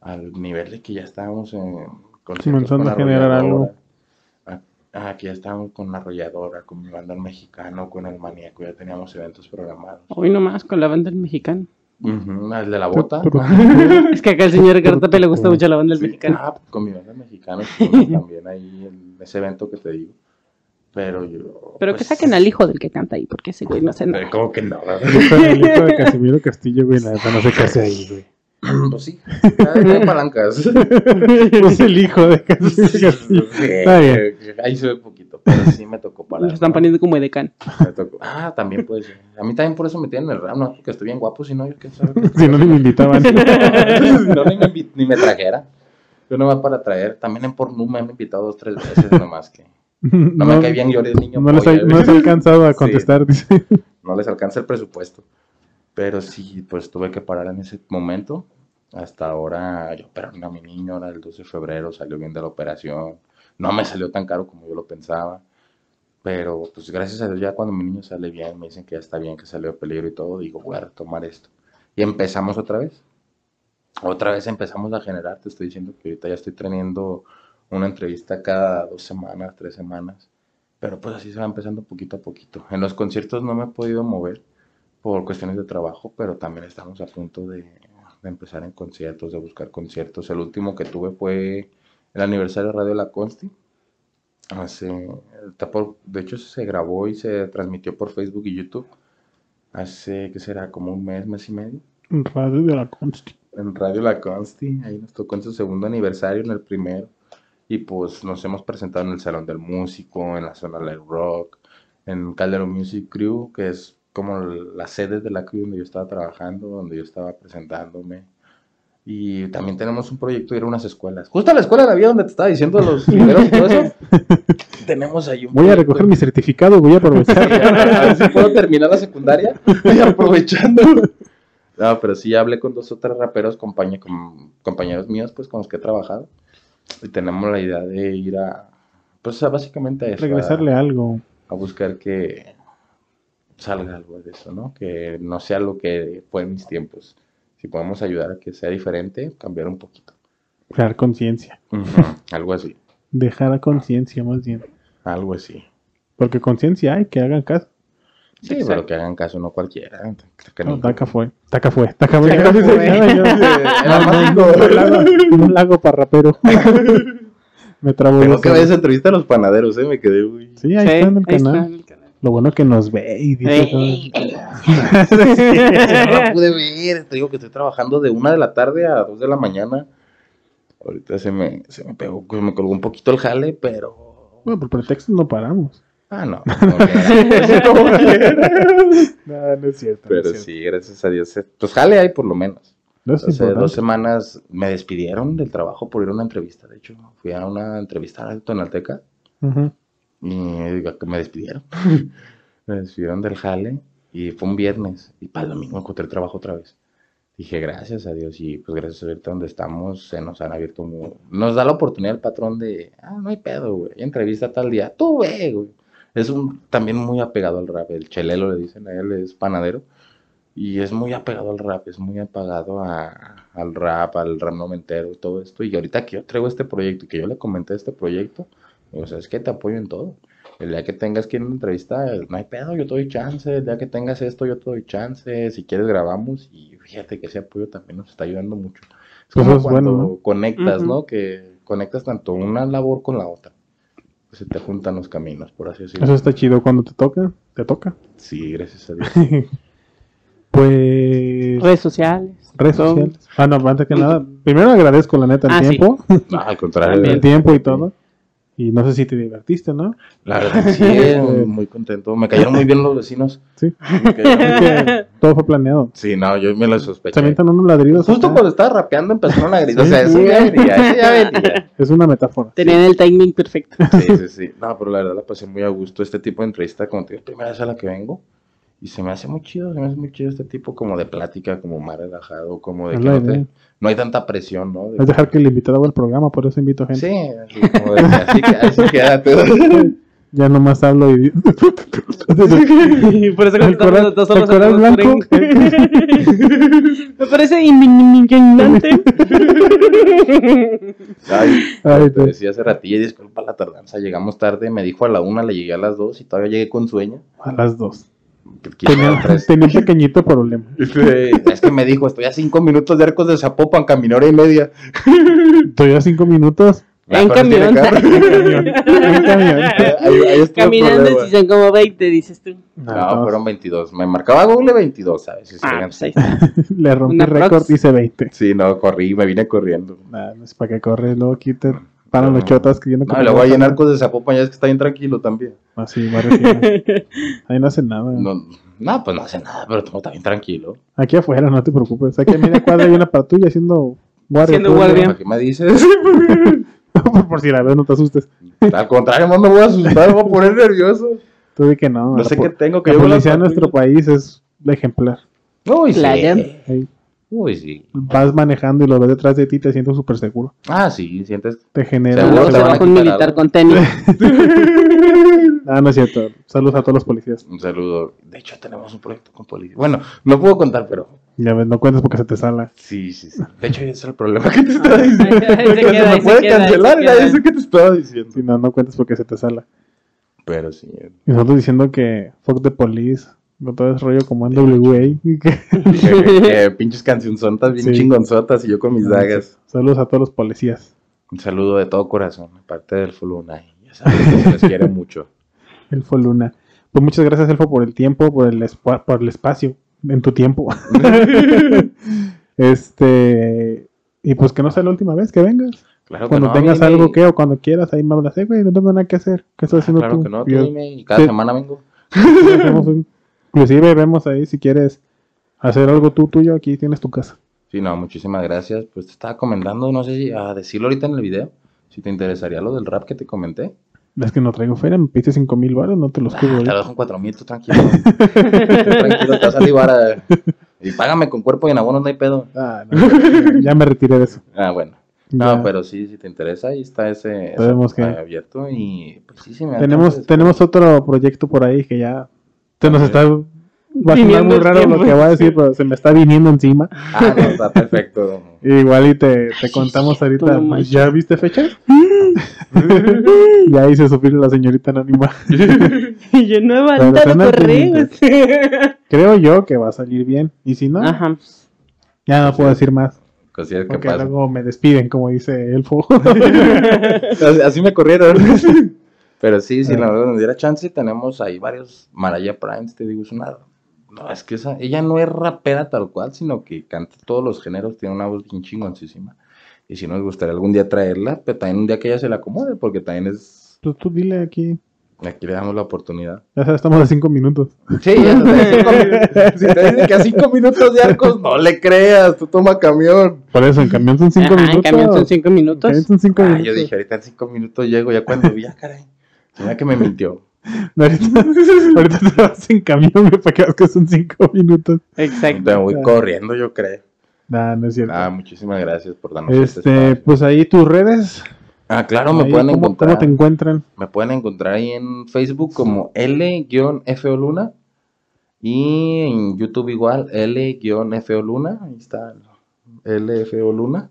Al nivel de que ya estábamos en conciertos Comenzando con a generar algo. Ah, Ah, que ya estábamos con la arrolladora, con mi banda el mexicano, con el maníaco, ya teníamos eventos programados. Hoy nomás con la banda del mexicano. El de la bota. Es que acá al señor Gartape le gusta mucho la banda del Sí, mexicano. ah, con mi banda mexicana estuvimos también ahí en ese evento que te digo. Pero yo. Pero que pues, saquen al hijo del que canta ahí, porque ese güey no hace nada. ¿Cómo que no? Con el hijo de Casimiro Castillo, güey, la neta no sé qué hace ahí, güey. pues sí, hay, hay palancas. Es el hijo de Castillo. Sí, Está bien. ahí se ve poquito, pero sí me tocó Nos palanca. están poniendo como edecán. Me tocó. Ah, también puede ser. A mí también por eso me tienen el rap, no porque estoy bien guapo, si no, yo qué sabe. Si no, ni me invitaban. no, ni me, ni me trajera. Yo no va para traer. También en porno me han invitado dos, tres veces nomás que no, me cae bien, yo eres niño. No les, polla, no les alcanzado a Sí. contestar, dice. no les alcanza el presupuesto. Pero sí, pues tuve que parar en ese momento. Hasta ahora, yo operaron a mi niño, ahora el 12 de febrero salió bien de la operación. No me salió tan caro como yo lo pensaba. Pero pues gracias a Dios ya cuando mi niño sale bien, me dicen que ya está bien, que salió de peligro y todo, digo, voy a retomar esto. Y empezamos otra vez. Otra vez empezamos a generar, te estoy diciendo que ahorita ya estoy teniendo una entrevista cada dos semanas, tres semanas. Pero pues así se va empezando poquito a poquito. En los conciertos no me he podido mover por cuestiones de trabajo, pero también estamos a punto de, de empezar en conciertos, de buscar conciertos. El último que tuve fue el aniversario de Radio La Consti. Hace, de hecho se grabó y se transmitió por Facebook y YouTube. Hace, ¿qué será? Como un mes, mes y medio. Radio de la Consti. En Radio La Consti, ahí nos tocó en su segundo aniversario, en el primero. Y pues nos hemos presentado en el Salón del Músico, en la zona del rock, en Calderón Music Crew, que es como la sede de la crew donde yo estaba trabajando, donde yo estaba presentándome. Y también tenemos un proyecto de ir a unas escuelas. Justo a la escuela de la vida donde te estaba diciendo los primeros y todo eso. tenemos ahí un Voy a recoger mi certificado, voy a Sí, aprovechar. a ver si puedo terminar la secundaria y aprovechando. No, pero sí hablé con dos o tres raperos, compañe- com- compañeros míos, pues con los que he trabajado. Y tenemos la idea de ir a, pues a básicamente a eso, a- Regresarle algo. a buscar que salga algo de eso, ¿no? Que no sea lo que fue en mis tiempos. Si podemos ayudar a que sea diferente, cambiar un poquito. Crear conciencia. Algo así, Dejar a conciencia más bien. algo así. Porque conciencia hay, que hagan caso. Sí, Exacto. pero que hagan caso, no cualquiera. Que No, ni- Taca fue. Taca fue. Taca fue. Taca fue. Un lago, para rapero. Me trabo Tengo que ver esa entrevista a los panaderos, ¿eh? Me quedé, uy. Sí, ahí Sí, está en el ahí está canal. en el canal. Lo bueno que nos ve y dice. Ey. no la pude ver. Te digo que estoy trabajando de una de la tarde a dos de la mañana. Ahorita se me, se me pegó, se me colgó un poquito el jale, pero. Bueno, por pretextos no paramos. Ah, no. como quiera. Como quiera. No, no es cierto. pero sí, gracias a Dios. Pues jale hay por lo menos. No es Hace dos semanas me despidieron del trabajo por ir a una entrevista. De hecho, fui a una entrevista a Tonalteca. Y me despidieron. me despidieron del jale y fue un viernes. Y para el domingo encontré trabajo otra vez. Dije, gracias a Dios. Y pues gracias a ahorita donde estamos, se nos han abierto. Nos da la oportunidad el patrón de, ah, no hay pedo, güey. Entrevista tal día. Tú güey. Es un, también muy apegado al rap. El chelelo le dicen a él, es panadero. Y es muy apegado al rap, es muy apegado a, al rap, al rap noventero, todo esto. Y ahorita que yo traigo este proyecto y que yo le comenté este proyecto, o sea, es que te apoyo en todo. El día que tengas que ir a una entrevista, no hay pedo, yo te doy chance. El día que tengas esto, yo te doy chance. Si quieres, grabamos. Y fíjate que ese apoyo también nos está ayudando mucho. Es Pues como es cuando bueno, ¿no? conectas. ¿no? Que conectas tanto una labor con la otra. Se te juntan los caminos, por así decirlo. Eso está chido cuando te toca. Te toca. Sí, gracias a Dios. Pues. Redes sociales. Redes todo. sociales. Ah, no, antes que nada. Primero agradezco la neta el Ah, sí. tiempo. No, al contrario. El tiempo y todo. Y no sé si te divertiste, ¿no? La verdad, sí, eh, muy contento. Me cayeron muy bien los vecinos. Sí. Cayeron- todo fue planeado. Sí, no, yo me lo Se sospeché. avientan unos ladridos. Justo acá. cuando estaba rapeando empezaron a gritar. Sí, o sea, eso ya venía, eso ya venía. Es una metáfora. Tenían el timing perfecto. Sí, sí, sí. No, pero la verdad la pasé muy a gusto. Este tipo de entrevista contigo, primera vez a la que vengo. Y se me hace muy chido, se me hace muy chido este tipo como de plática, como más relajado, como de que la no, te- idea. no hay tanta presión, ¿no? De- Es dejar que el invitado haga el programa, por eso invito gente. Sí, así como de así, que- así quédate. Ya nomás hablo y. Por eso ¿El coral- los dos el coral blanco? tren. Me parece indignante. Ay, Ay, te decía hace ratillo, y disculpa la tardanza, llegamos tarde, me dijo a la una, le llegué a las dos y todavía llegué con sueño. A las dos. Tenía, un pequeñito problema. Sí, Es que me dijo, estoy a cinco minutos de Arcos de Zapopan, caminé hora y media. Estoy a cinco minutos Ah, En camión. el Caminando si son como 20, dices tú. No, fueron 22. Me marcaba Google 22, ¿sabes? Sí, Ah, pues. Le rompí Una récord, dice 20. Sí, no, corrí, me vine corriendo. Nah, no es para que corres, luego quite. Paran los No. chotas creyendo que No, y luego vas en a- Arcos de Zapopan ya es que está bien tranquilo también. Así, va recién. Ahí no hacen nada. No, no, pues no hace nada, pero todo está bien tranquilo. Aquí afuera, no te preocupes. Aquí a media cuadra hay una patrulla haciendo guardia. Haciendo guardia. ¿Para qué me dices? por, por si la ves, no te asustes. Al contrario, no me voy a asustar, me voy a poner nervioso. Tú di que no. No sé qué tengo que La policía de nuestro país es la ejemplar. Uy, sí. Uy, sí. vas manejando y lo ves detrás de ti, te sientes súper seguro. Ah, sí, sientes. Te genera. Seguro te van a un militar con tenis. Ah, no es cierto. Saludos a todos los policías. Un saludo. De hecho, tenemos un proyecto con policía. Bueno, no puedo contar, pero Ya ves, no cuentes porque se te sala. sí, sí, sí. De hecho, ese es el problema que te estaba diciendo. Se Que queda, se me se puede queda, cancelar, eso que te estaba diciendo. Si no, no cuentes porque se te sala. Pero sí. Y nosotros diciendo que fuck the police. Con todo ese rollo como NWA. que- pinches cancionzotas bien Sí. chingonzotas y yo con mis dagas. Saludos a todos los policías. Un saludo de todo corazón, aparte del Fuluna. Ya saben que se les quiere mucho. Elfo Luna. Pues muchas gracias, Elfo, por el tiempo, por el, por el espacio en tu tiempo. este. Y pues que no sea la última vez que vengas. Claro que Cuando no, tengas algo que o cuando quieras, ahí me hablas. Eh, güey, no tengo nada que hacer. ¿Qué estás haciendo Claro tú? que no, tú Y yo- dime, y cada Sí. semana vengo. hacemos un- Inclusive vemos ahí si quieres hacer algo tú tuyo, aquí tienes tu casa. Sí, no, muchísimas gracias. Pues te estaba comentando, no sé si a decirlo ahorita en el video, si te interesaría lo del rap que te comenté. Es que no traigo feria, me pediste 5 mil baros, no te los Ah, cubro. te yo. lo dejo en cuatro mil, tú tranquilo. tranquilo, te vas a libar a- Y págame con cuerpo y en abonos, no hay pedo. Ah, no, ya me retiré de eso. Ah, bueno. No, Ya. pero sí, si te interesa, ahí está ese, ese que- abierto y pues sí, sí me Tenemos, tenemos otro proyecto por ahí que ya se nos está. Va a sonar muy raro tiempo. lo que voy a decir, pero se me está viniendo encima. Ah, no, está perfecto. Igual y te, te contamos ahorita. No. ¿Ya viste fecha? ya hice sufrir a la señorita anónima. Y yo no he mandado correos. Creo yo que va a salir bien. Y si no, Ajá. ya no puedo decir más. Cosillas que Porque luego me despiden, como dice Elfo. Así, así me corrieron. Pero sí, si Ah. la verdad nos diera chance, tenemos ahí varios Maraya Primes, te digo, es una... No, es que esa, ella no es rapera tal cual, sino que canta todos los géneros, tiene una voz bien chingoncísima. Y si nos gustaría algún día traerla, pero también un día que ella se la acomode, porque también es... Pues tú dile aquí. Aquí le damos la oportunidad. Ya sabes, estamos a cinco minutos. Sí, ya minutos. Si te dicen que a cinco minutos de arcos, no le creas, tú toma camión. Por eso, en camión son cinco Ajá, minutos. en camión son cinco En minutos. camión son cinco Ah, minutos. yo dije, ahorita en cinco minutos llego, ya cuando vi, ya caray. Mira que me mintió. Ahorita, ahorita te vas en camión güey, para que veas que son cinco minutos. Exacto. Me voy corriendo, yo creo. Nah, no es cierto. Ah, muchísimas gracias por darnos este, este, espacio. pues ahí tus redes. Ah, claro, me ahí, pueden ¿cómo, encontrar. ¿Cómo te encuentran? Me pueden encontrar ahí en Facebook como L-FO Luna. Y en YouTube igual, L-FO Luna. Ahí está, LFO Luna.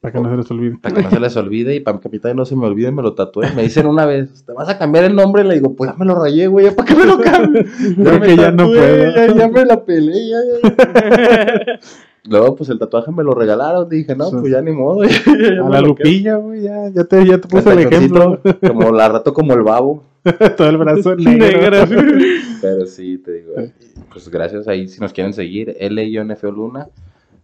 Para que no se les olvide. Para que no se les olvide y para que a mí también no se me olvide, me lo tatué. Me dicen una vez, ¿te vas a cambiar el nombre? Le digo, pues ya me lo rayé, güey, ¿ya para qué me lo cambio? Creo que ya no puedo. Ya, ya me la peleé, ya, ya. Luego, pues el tatuaje me lo regalaron. Dije, no, pues ya ni modo. ya- ya me A la lupilla, güey, ya, ya te, ya te puse el ejemplo. Como la rato como el babo. Todo el brazo negro. Pero sí, te digo. Pues gracias ahí, si nos quieren seguir, L-FO Luna.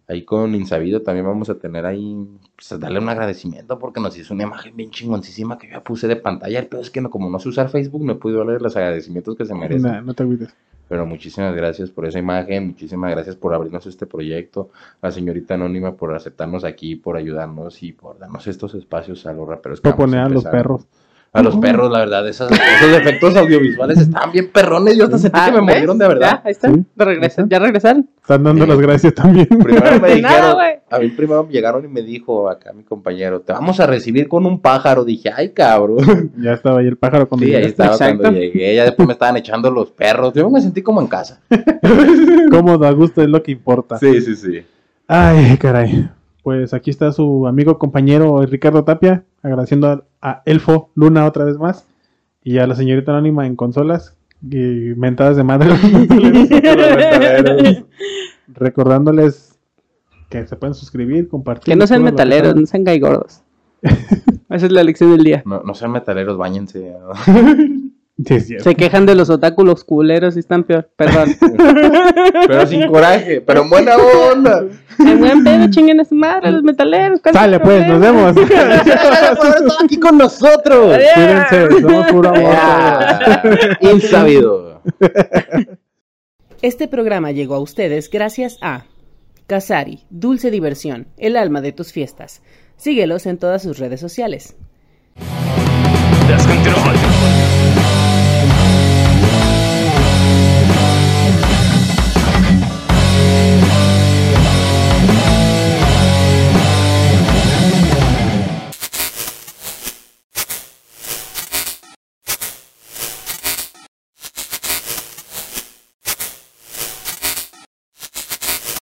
Ahí con Insabido también vamos a tener ahí, pues darle un agradecimiento porque nos hizo una imagen bien chingoncísima que yo ya puse de pantalla. El peor es que no, como no sé usar Facebook, no he podido darle los agradecimientos que se merecen. Nah, no te agüites. Pero muchísimas gracias por esa imagen, muchísimas gracias por abrirnos este proyecto, a la señorita Anónima por aceptarnos aquí, por ayudarnos y por darnos estos espacios a los raperos. vamos poner a los perros. A los perros, la verdad, esas- esos efectos audiovisuales estaban bien perrones. Yo hasta sentí Ah, que me ¿ves? mordieron de verdad. Ya, ahí están. Sí. De regresan, ya regresaron. Están dando Sí. las gracias también. Primero me nada, dijeron, güey. a mí primero llegaron y me dijo acá mi compañero, te vamos a recibir con un pájaro. Dije, ay, cabrón. ya estaba ahí el pájaro cuando Sí, ahí estaba Exacto. cuando llegué. Ya después me estaban echando los perros. Yo me sentí como en casa. Cómodo, a gusto es lo que importa. Sí, sí, sí. Ay, caray. Pues aquí está su amigo compañero Ricardo Tapia, agradeciendo a, a Elfo Luna otra vez más y a la señorita anónima en consolas y mentadas de madre. Recordándoles que se pueden suscribir, compartir. Que no sean metaleros, tal. no sean gay gordos. Esa es la lección del día. No, no sean metaleros, bañense. Sí. Se quejan de los otáculos culeros y están peor. Perdón. pero sin coraje, pero en buena onda. En buen pedo, chinguen a su madre, los metaleros. ¿cuál es Sale pues, nos vemos. Gracias por haber estado aquí con nosotros. Cuídense, somos puro amor. Insabido. Este programa llegó a ustedes gracias a Casari, Dulce Diversión, el alma de tus fiestas. Síguelos en todas sus redes sociales.